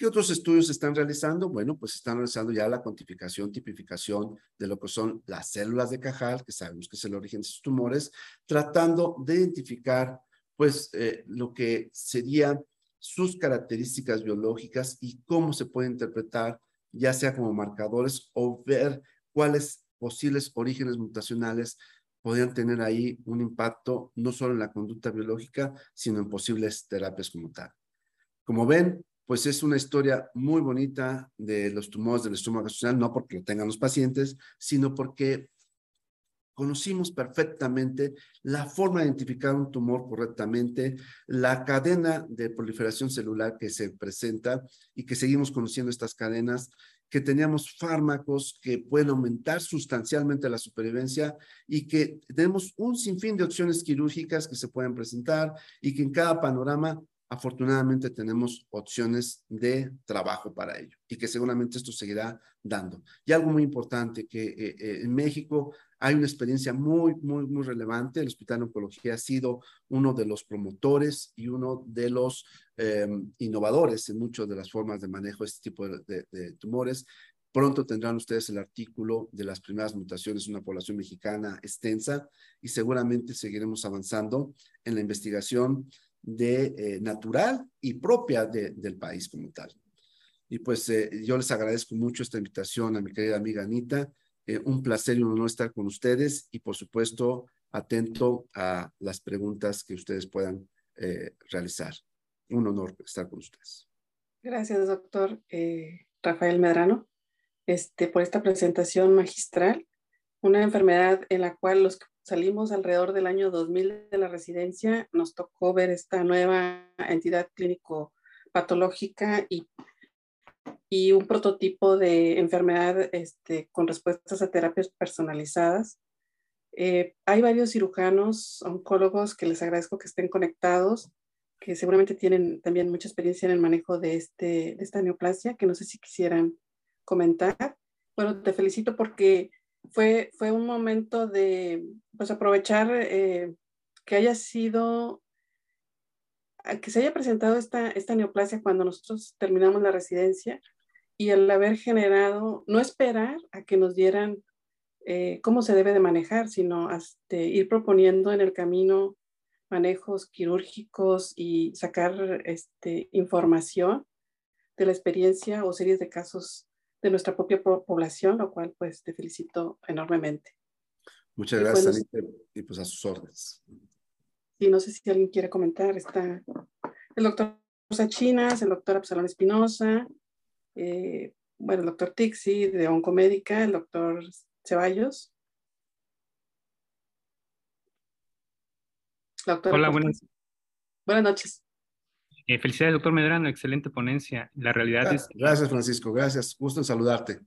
¿Qué otros estudios se están realizando? Bueno, pues están realizando ya la cuantificación, tipificación de lo que son las células de Cajal, que sabemos que es el origen de sus tumores, tratando de identificar, pues, eh, lo que serían sus características biológicas y cómo se puede interpretar, ya sea como marcadores o ver cuáles posibles orígenes mutacionales podrían tener ahí un impacto no solo en la conducta biológica, sino en posibles terapias como tal. Como ven, pues es una historia muy bonita de los tumores del estómago gastrointestinal, no porque lo tengan los pacientes, sino porque conocimos perfectamente la forma de identificar un tumor correctamente, la cadena de proliferación celular que se presenta y que seguimos conociendo estas cadenas, que teníamos fármacos que pueden aumentar sustancialmente la supervivencia y que tenemos un sinfín de opciones quirúrgicas que se pueden presentar y que en cada panorama afortunadamente tenemos opciones de trabajo para ello y que seguramente esto seguirá dando. Y algo muy importante, que eh, eh, en México hay una experiencia muy, muy, muy relevante. El Hospital de Oncología ha sido uno de los promotores y uno de los em, innovadores en muchas de las formas de manejo de este tipo de, de tumores. Pronto tendrán ustedes el artículo de las primeras mutaciones en una población mexicana extensa y seguramente seguiremos avanzando en la investigación de eh, natural y propia del país como tal. Y pues eh, yo les agradezco mucho esta invitación a mi querida amiga Anita. Eh, un placer y un honor estar con ustedes y por supuesto atento a las preguntas que ustedes puedan realizar. Un honor estar con ustedes. Gracias, doctor Rafael Medrano, este, por esta presentación magistral. Una enfermedad en la cual los que salimos alrededor del año 2000 de la residencia, nos tocó ver esta nueva entidad clínico patológica y, y un prototipo de enfermedad este, con respuestas a terapias personalizadas. Eh, hay varios cirujanos, oncólogos que les agradezco que estén conectados, que seguramente tienen también mucha experiencia en el manejo de, este, de esta neoplasia, que no sé si quisieran comentar. Bueno, te felicito porque fue, fue un momento de pues, aprovechar eh, que haya sido, que se haya presentado esta, esta neoplasia cuando nosotros terminamos la residencia y el haber generado, no esperar a que nos dieran eh, cómo se debe de manejar, sino hasta ir proponiendo en el camino manejos quirúrgicos y sacar este, información de la experiencia o series de casos de nuestra propia población, lo cual pues te felicito enormemente. Muchas gracias, y pues a sus órdenes. Sí, no sé si alguien quiere comentar, está el doctor Sachinas, el doctor Absalón Espinosa, eh, bueno, el doctor Tixi de Oncomédica, el doctor Ceballos. Hola, buenas. Buenas noches. Eh, felicidades, doctor Medrano, excelente ponencia. La realidad es... Gracias, Francisco, gracias. Gusto en saludarte.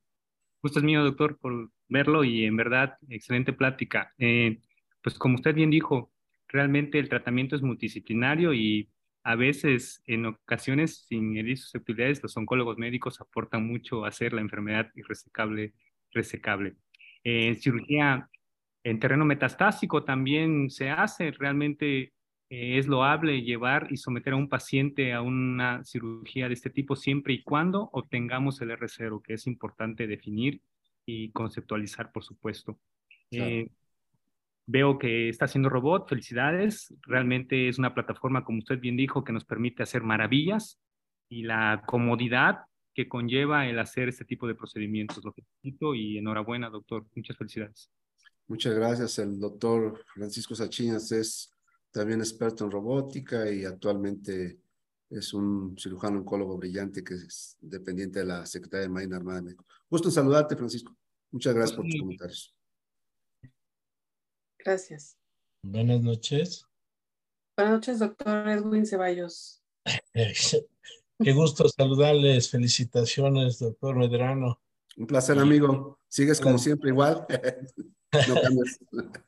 Gusto es mío, doctor, por verlo y en verdad, excelente plática. Eh, pues como usted bien dijo, realmente el tratamiento es multidisciplinario y a veces, en ocasiones, sin herir susceptibilidades, los oncólogos médicos aportan mucho a hacer la enfermedad irresecable, resecable. Eh, cirugía en terreno metastásico también se hace, realmente eh, es loable llevar y someter a un paciente a una cirugía de este tipo siempre y cuando obtengamos el R0, que es importante definir y conceptualizar, por supuesto. Eh, veo que está haciendo robot, felicidades. Realmente es una plataforma, como usted bien dijo, que nos permite hacer maravillas y la comodidad que conlleva el hacer este tipo de procedimientos. Lo felicito y enhorabuena, doctor. Muchas felicidades. Muchas gracias. El doctor Francisco Sachinas es también experto en robótica y actualmente es un cirujano oncólogo brillante que es dependiente de la Secretaría de Marina Armada de México. Gusto en saludarte, Francisco. Muchas gracias por tus comentarios. Gracias. Buenas noches. Buenas noches, doctor Edwin Ceballos. Qué gusto saludarles. Felicitaciones, doctor Medrano. Un placer, amigo. Sigues como siempre igual. no cambias.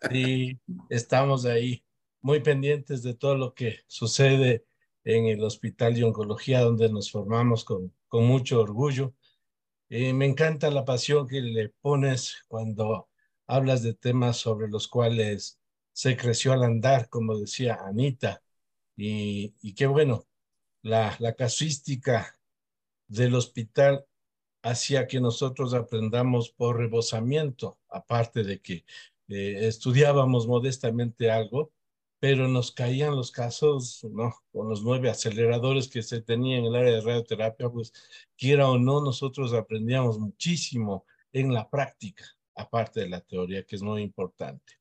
Sí, estamos ahí muy pendientes de todo lo que sucede en el Hospital de Oncología, donde nos formamos con, con mucho orgullo. Eh, me encanta la pasión que le pones cuando hablas de temas sobre los cuales se creció al andar, como decía Anita. Y, y qué bueno, la, la casuística del hospital hacía que nosotros aprendamos por rebosamiento, aparte de que eh, estudiábamos modestamente algo, pero nos caían los casos, ¿no? Con los nueve aceleradores que se tenían en el área de radioterapia, pues quiera o no, nosotros aprendíamos muchísimo en la práctica, aparte de la teoría, que es muy importante.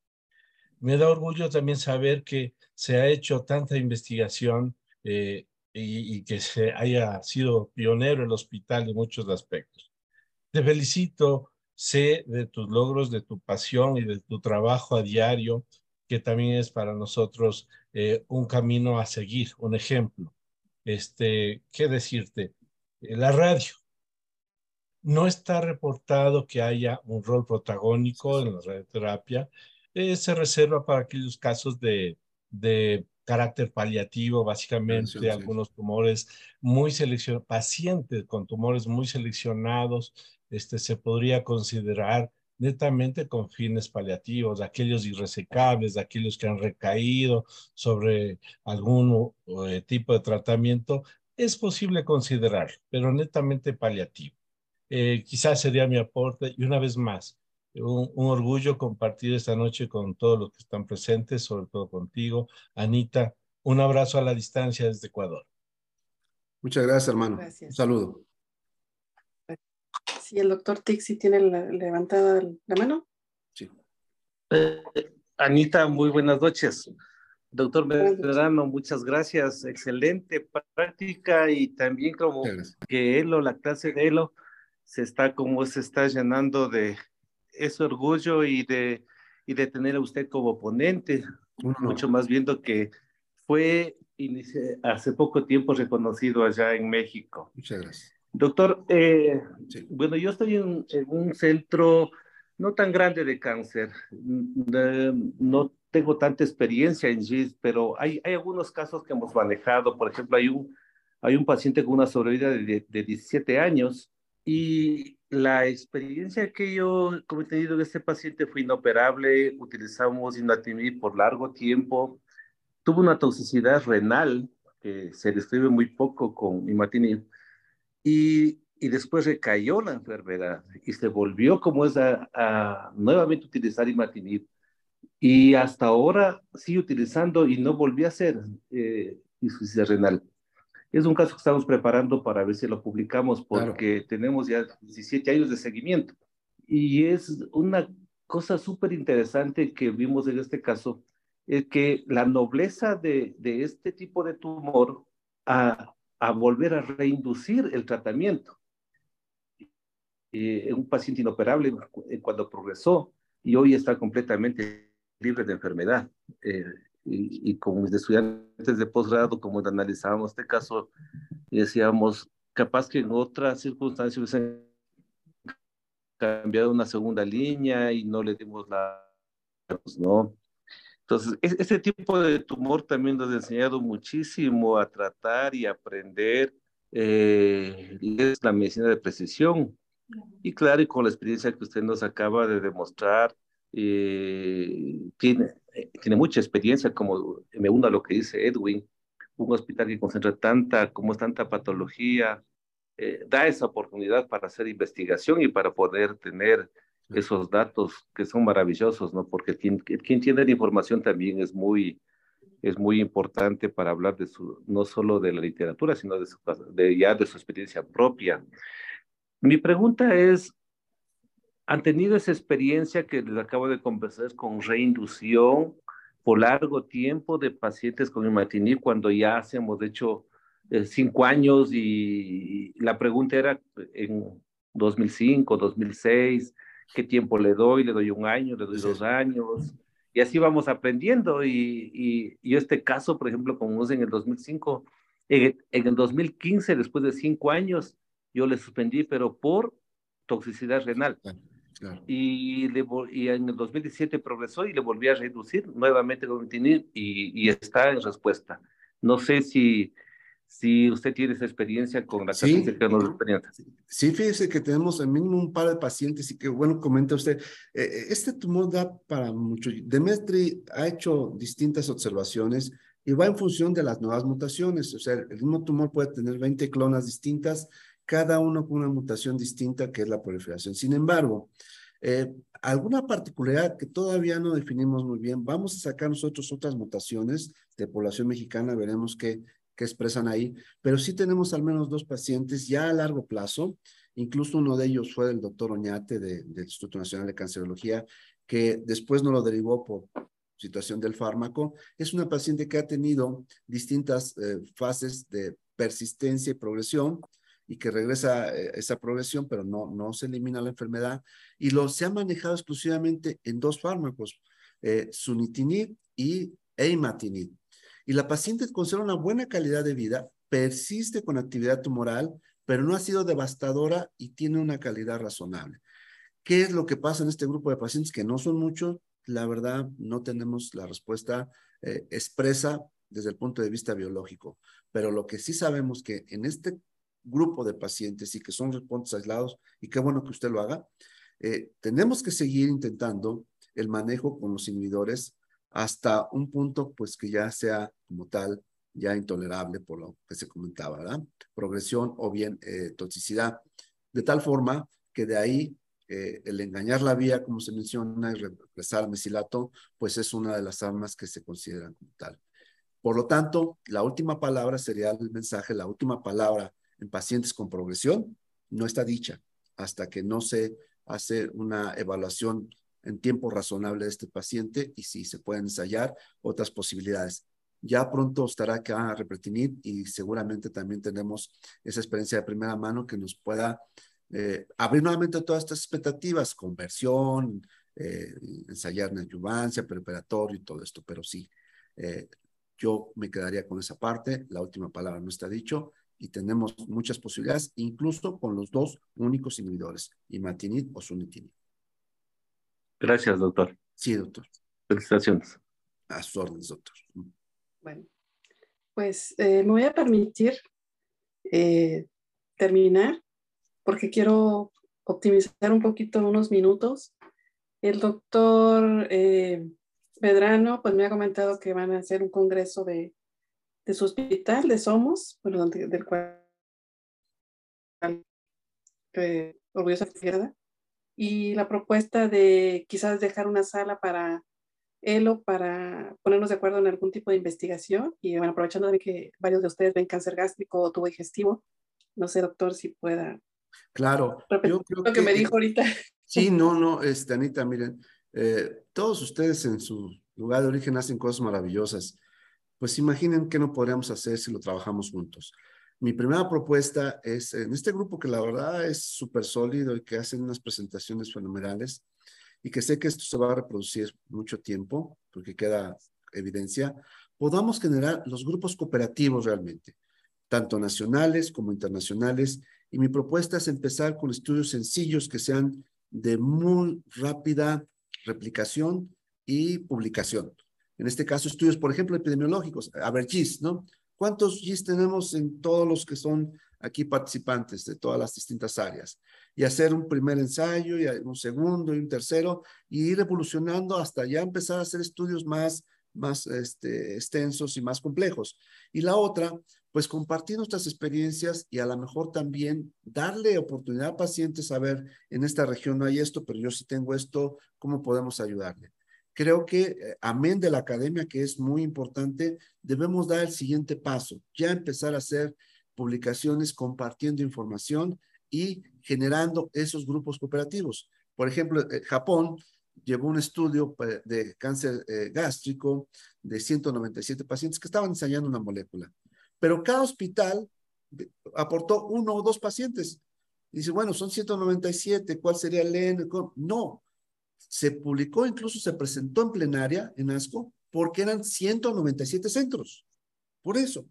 Me da orgullo también saber que se ha hecho tanta investigación eh, y, y, que se haya sido pionero el hospital en muchos aspectos. Te felicito, sé de tus logros, de tu pasión y de tu trabajo a diario que también es para nosotros eh, un camino a seguir, un ejemplo. Este, ¿qué decirte? Eh, la radio. No está reportado que haya un rol protagónico en la radioterapia. Eh, se reserva para aquellos casos de, de carácter paliativo, básicamente algunos tumores muy seleccionados, pacientes con tumores muy seleccionados, este, se podría considerar netamente con fines paliativos, aquellos irresecables, aquellos que han recaído sobre algún eh, tipo de tratamiento, es posible considerar, pero netamente paliativo. Eh, quizás sería mi aporte y una vez más, un, un, orgullo compartir esta noche con todos los que están presentes, sobre todo contigo, Anita, Un abrazo a la distancia desde Ecuador. Muchas gracias, hermano. Un saludo. Sí, el doctor Tixi tiene levantada la mano. Sí. Eh, Anita, muy buenas noches. Doctor Medrano, muchas gracias. Excelente práctica y también como que Elo, la clase de Elo, se está como se está llenando de ese orgullo y de, y de tener a usted como ponente, mucho más viendo que fue hace poco tiempo reconocido allá en México. Muchas gracias. Doctor, eh, bueno, yo estoy en, en, un centro no tan grande de cáncer. No tengo tanta experiencia en GIS, pero hay, hay algunos casos que hemos manejado. Por ejemplo, hay un, hay un paciente con una sobrevida de, de 17 años y la experiencia que yo he tenido de este paciente fue inoperable. Utilizamos inatimib por largo tiempo. Tuvo una toxicidad renal que se describe muy poco con imatinib y, y después recayó la enfermedad y se volvió como es a, a nuevamente utilizar imatinib y hasta ahora sigue utilizando y no volvió a hacer eh, insuficiencia renal. Es un caso que estamos preparando para ver si lo publicamos porque tenemos ya 17 años de seguimiento. Y es una cosa súper interesante que vimos en este caso, es que la nobleza de, de este tipo de tumor a, a volver a reinducir el tratamiento. Eh, un paciente inoperable cuando progresó y hoy está completamente libre de enfermedad. Eh, y, y, con mis estudiantes de posgrado, como analizábamos este caso, decíamos, capaz que en otras circunstancias hubiesen cambiado una segunda línea y no le dimos la... ¿no? Entonces, ese tipo de tumor también nos ha enseñado muchísimo a tratar y aprender eh, la medicina de precisión. Y claro, y con la experiencia que usted nos acaba de demostrar, eh, tiene, tiene mucha experiencia, como me uno a lo que dice Edwin, un hospital que concentra tanta, como es tanta patología, eh, da esa oportunidad para hacer investigación y para poder tener esos datos que son maravillosos, ¿no? Porque quien, quien tiene la información también es muy, es muy importante para hablar de su, no solo de la literatura, sino de, su, de ya de su experiencia propia. Mi pregunta es, han tenido esa experiencia que les acabo de conversar con reinducción por largo tiempo de pacientes con imatinib cuando ya hacemos, de hecho, eh, cinco años y, la pregunta era en 2005, 2006, ¿qué tiempo le doy? ¿Le doy un año? ¿Le doy dos años? Y así vamos aprendiendo y, y, este caso, por ejemplo, como en el 2005, en, en el 2015, después de cinco años, yo le suspendí, pero por toxicidad renal. Y, le, y en el 2017 progresó y le volví a reducir nuevamente con y, y está en respuesta. No sé si, si usted tiene esa experiencia con la sí, que nos Sí, fíjese que tenemos al mínimo un par de pacientes y que bueno, comenta usted, eh, eh, este tumor da para mucho. Demetri ha hecho distintas observaciones y va en función de las nuevas mutaciones. O sea, el mismo tumor puede tener 20 clonas distintas cada uno con una mutación distinta que es la proliferación. Sin embargo, eh, alguna particularidad que todavía no definimos muy bien, vamos a sacar nosotros otras mutaciones de población mexicana, veremos qué, qué expresan ahí, pero sí tenemos al menos dos pacientes ya a largo plazo, incluso uno de ellos fue el doctor Oñate del Instituto Nacional de Cancerología, que después no lo derivó por situación del fármaco. Es una paciente que ha tenido distintas eh, fases de persistencia y progresión, y que regresa eh, esa progresión, pero no, no se elimina la enfermedad. Y lo, se ha manejado exclusivamente en dos fármacos, eh, sunitinib y eimatinib. Y la paciente conserva una buena calidad de vida, persiste con actividad tumoral, pero no ha sido devastadora y tiene una calidad razonable. ¿Qué es lo que pasa en este grupo de pacientes que no son muchos? La verdad, no tenemos la respuesta eh, expresa desde el punto de vista biológico, pero lo que sí sabemos que en este grupo de pacientes y que son respondes aislados, y qué bueno que usted lo haga, eh, tenemos que seguir intentando el manejo con los inhibidores hasta un punto pues que ya sea como tal ya intolerable por lo que se comentaba, ¿verdad? Progresión o bien eh, toxicidad, de tal forma que de ahí eh, el engañar la vía, como se menciona, y regresar al mesilato, pues es una de las armas que se consideran como tal. Por lo tanto, la última palabra sería el mensaje, la última palabra en pacientes con progresión no está dicha hasta que no se hace una evaluación en tiempo razonable de este paciente y si se pueden ensayar otras posibilidades. Ya pronto estará acá Repretinib y seguramente también tenemos esa experiencia de primera mano que nos pueda eh, abrir nuevamente todas estas expectativas, conversión, eh, ensayar en adyuvancia, preparatorio y todo esto, pero sí, eh, yo me quedaría con esa parte, la última palabra no está dicho y tenemos muchas posibilidades, incluso con los dos únicos inhibidores, imatinib o sunitinib. Gracias, doctor. Sí, doctor. Felicitaciones. A sus órdenes, doctor. Bueno, pues eh, me voy a permitir eh, terminar porque quiero optimizar un poquito unos minutos. El doctor eh, Medrano pues me ha comentado que van a hacer un congreso de, de su hospital de Somos, bueno, del cual eh, orgullosa y la propuesta de quizás dejar una sala para ELO para ponernos de acuerdo en algún tipo de investigación y bueno, aprovechando de que varios de ustedes ven cáncer gástrico o tubo digestivo, no sé, doctor, si pueda. Claro, yo creo lo que, me dijo ahorita. Sí, no, no, este, Anita, miren, eh, todos ustedes en su lugar de origen hacen cosas maravillosas. Pues imaginen qué no podríamos hacer si lo trabajamos juntos. Mi primera propuesta es en este grupo que la verdad es súper sólido y que hacen unas presentaciones fenomenales y que sé que esto se va a reproducir mucho tiempo porque queda evidencia, podamos generar los grupos cooperativos realmente, tanto nacionales como internacionales. Y mi propuesta es empezar con estudios sencillos que sean de muy rápida replicación y publicación. En este caso, estudios, por ejemplo, epidemiológicos. A ver, GIS, ¿no? ¿Cuántos GIS tenemos en todos los que son aquí participantes de todas las distintas áreas? Y hacer un primer ensayo, y un segundo, y un tercero, y ir evolucionando hasta ya empezar a hacer estudios más, más este, extensos y más complejos. Y la otra, pues compartir nuestras experiencias y a lo mejor también darle oportunidad a pacientes a ver, en esta región no hay esto, pero yo sí tengo esto, ¿cómo podemos ayudarle? Creo que, eh, amén de la academia, que es muy importante, debemos dar el siguiente paso, ya empezar a hacer publicaciones compartiendo información y generando esos grupos cooperativos. Por ejemplo, eh, Japón llevó un estudio eh, de cáncer gástrico de 197 pacientes que estaban ensayando una molécula pero cada hospital aportó uno o dos pacientes. Dice, bueno, son 197, ¿cuál sería el N? No, se publicó, incluso se presentó en plenaria en ASCO, porque eran 197 centros. Por eso.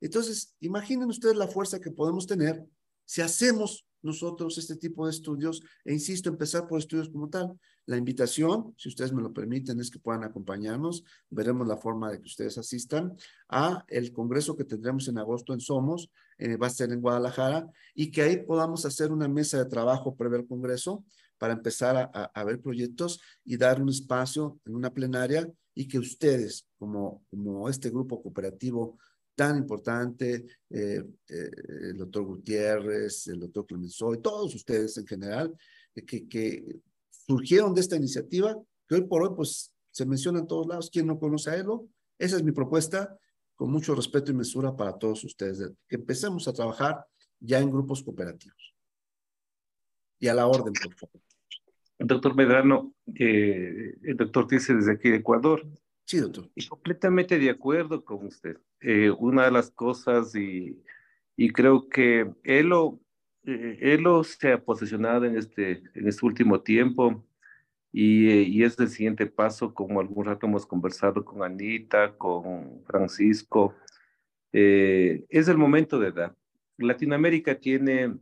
Entonces, imaginen ustedes la fuerza que podemos tener si hacemos nosotros este tipo de estudios, e insisto, empezar por estudios como tal. La invitación, si ustedes me lo permiten, es que puedan acompañarnos. Veremos la forma de que ustedes asistan a el congreso que tendremos en agosto en Somos, eh, va a ser en Guadalajara, y que ahí podamos hacer una mesa de trabajo previo al congreso para empezar a, a, ver proyectos y dar un espacio en una plenaria y que ustedes, como, este grupo cooperativo tan importante, eh, eh, el doctor Gutiérrez, el doctor Clemenceau todos ustedes en general, eh, que, surgieron de esta iniciativa, que hoy por hoy pues se menciona en todos lados. ¿Quién no conoce a Elo? Esa es mi propuesta, con mucho respeto y mesura para todos ustedes, que empecemos a trabajar ya en grupos cooperativos. Y a la orden, por favor. Doctor Medrano, el doctor dice desde aquí de Ecuador, Sí, doctor. Y completamente de acuerdo con usted. Eh, una de las cosas, y, y creo que Elo, eh, Elo se ha posicionado en este, en este último tiempo y, eh, y, es el siguiente paso, como algún rato hemos conversado con Anita, con Francisco. es el momento de dar. Latinoamérica tiene,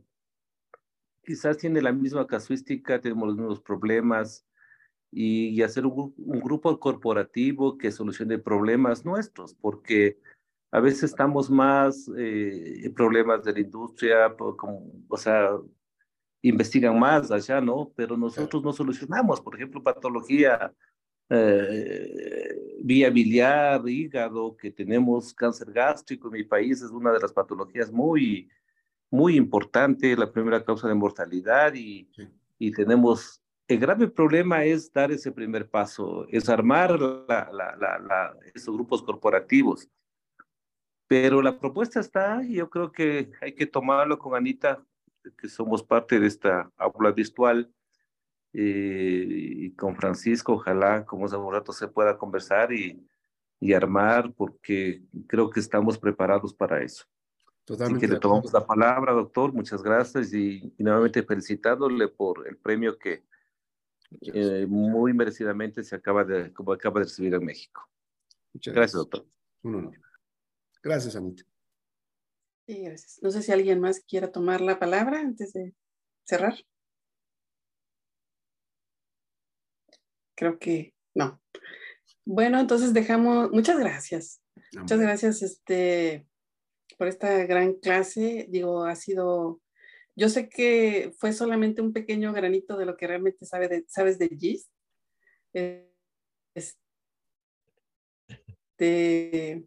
quizás tiene la misma casuística, tenemos los mismos problemas, y, hacer un, grupo corporativo que solucione problemas nuestros, porque a veces estamos más eh, en problemas de la industria, como, o sea, investigan más allá, ¿no? Pero nosotros no solucionamos, por ejemplo, patología eh, vía biliar, hígado, que tenemos cáncer gástrico en mi país, es una de las patologías muy, muy importante, la primera causa de mortalidad y, y tenemos el grave problema es dar ese primer paso, es armar la, la, la, esos grupos corporativos. Pero la propuesta está, y yo creo que hay que tomarlo con Anita, que somos parte de esta aula virtual, eh, y con Francisco, ojalá como hace un rato se pueda conversar y, y armar, porque creo que estamos preparados para eso. Totalmente. Así que le tomamos la palabra, doctor, muchas gracias y, nuevamente felicitándole por el premio que eh, muy merecidamente se acaba de, como acaba de recibir en México. Muchas gracias, doctor. Un honor. Gracias, Anita. Sí, gracias. No sé si alguien más quiera tomar la palabra antes de cerrar. Creo que no. Bueno, entonces dejamos, muchas gracias. Muchas gracias este, por esta gran clase. Digo, ha sido, yo sé que fue solamente un pequeño granito de lo que realmente sabe de, sabes de GIS. Este,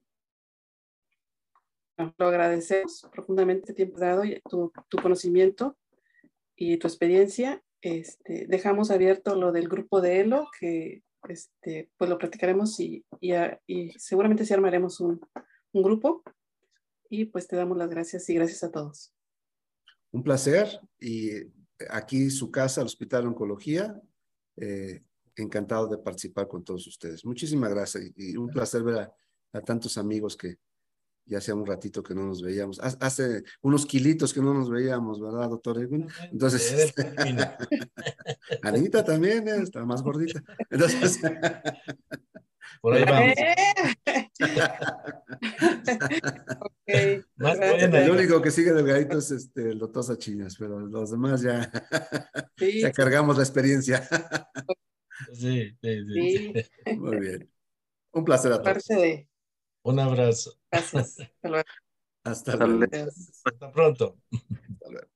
lo agradecemos profundamente tiempo dado y tu, tu, conocimiento y tu experiencia. Este, dejamos abierto lo del grupo de ELO, que este, pues lo practicaremos y, y, seguramente sí armaremos un, un, grupo. Y pues te damos las gracias y gracias a todos. Un placer. Y aquí su casa, el Hospital de Oncología. Eh, encantado de participar con todos ustedes. Muchísimas gracias y, un placer ver a tantos amigos que, ya hacía un ratito que no nos veíamos, hace unos kilitos que no nos veíamos, ¿verdad, doctor Edwin? Entonces, Anita también ¿eh? está más gordita. Entonces, por ahí vamos. okay, el único que sigue delgadito es este, el doctor Sachinas, pero los demás ya, ya cargamos la experiencia. sí, sí, sí, Muy bien. Un placer a todos. Un abrazo. Gracias. Hasta luego. Hasta pronto. Hasta luego.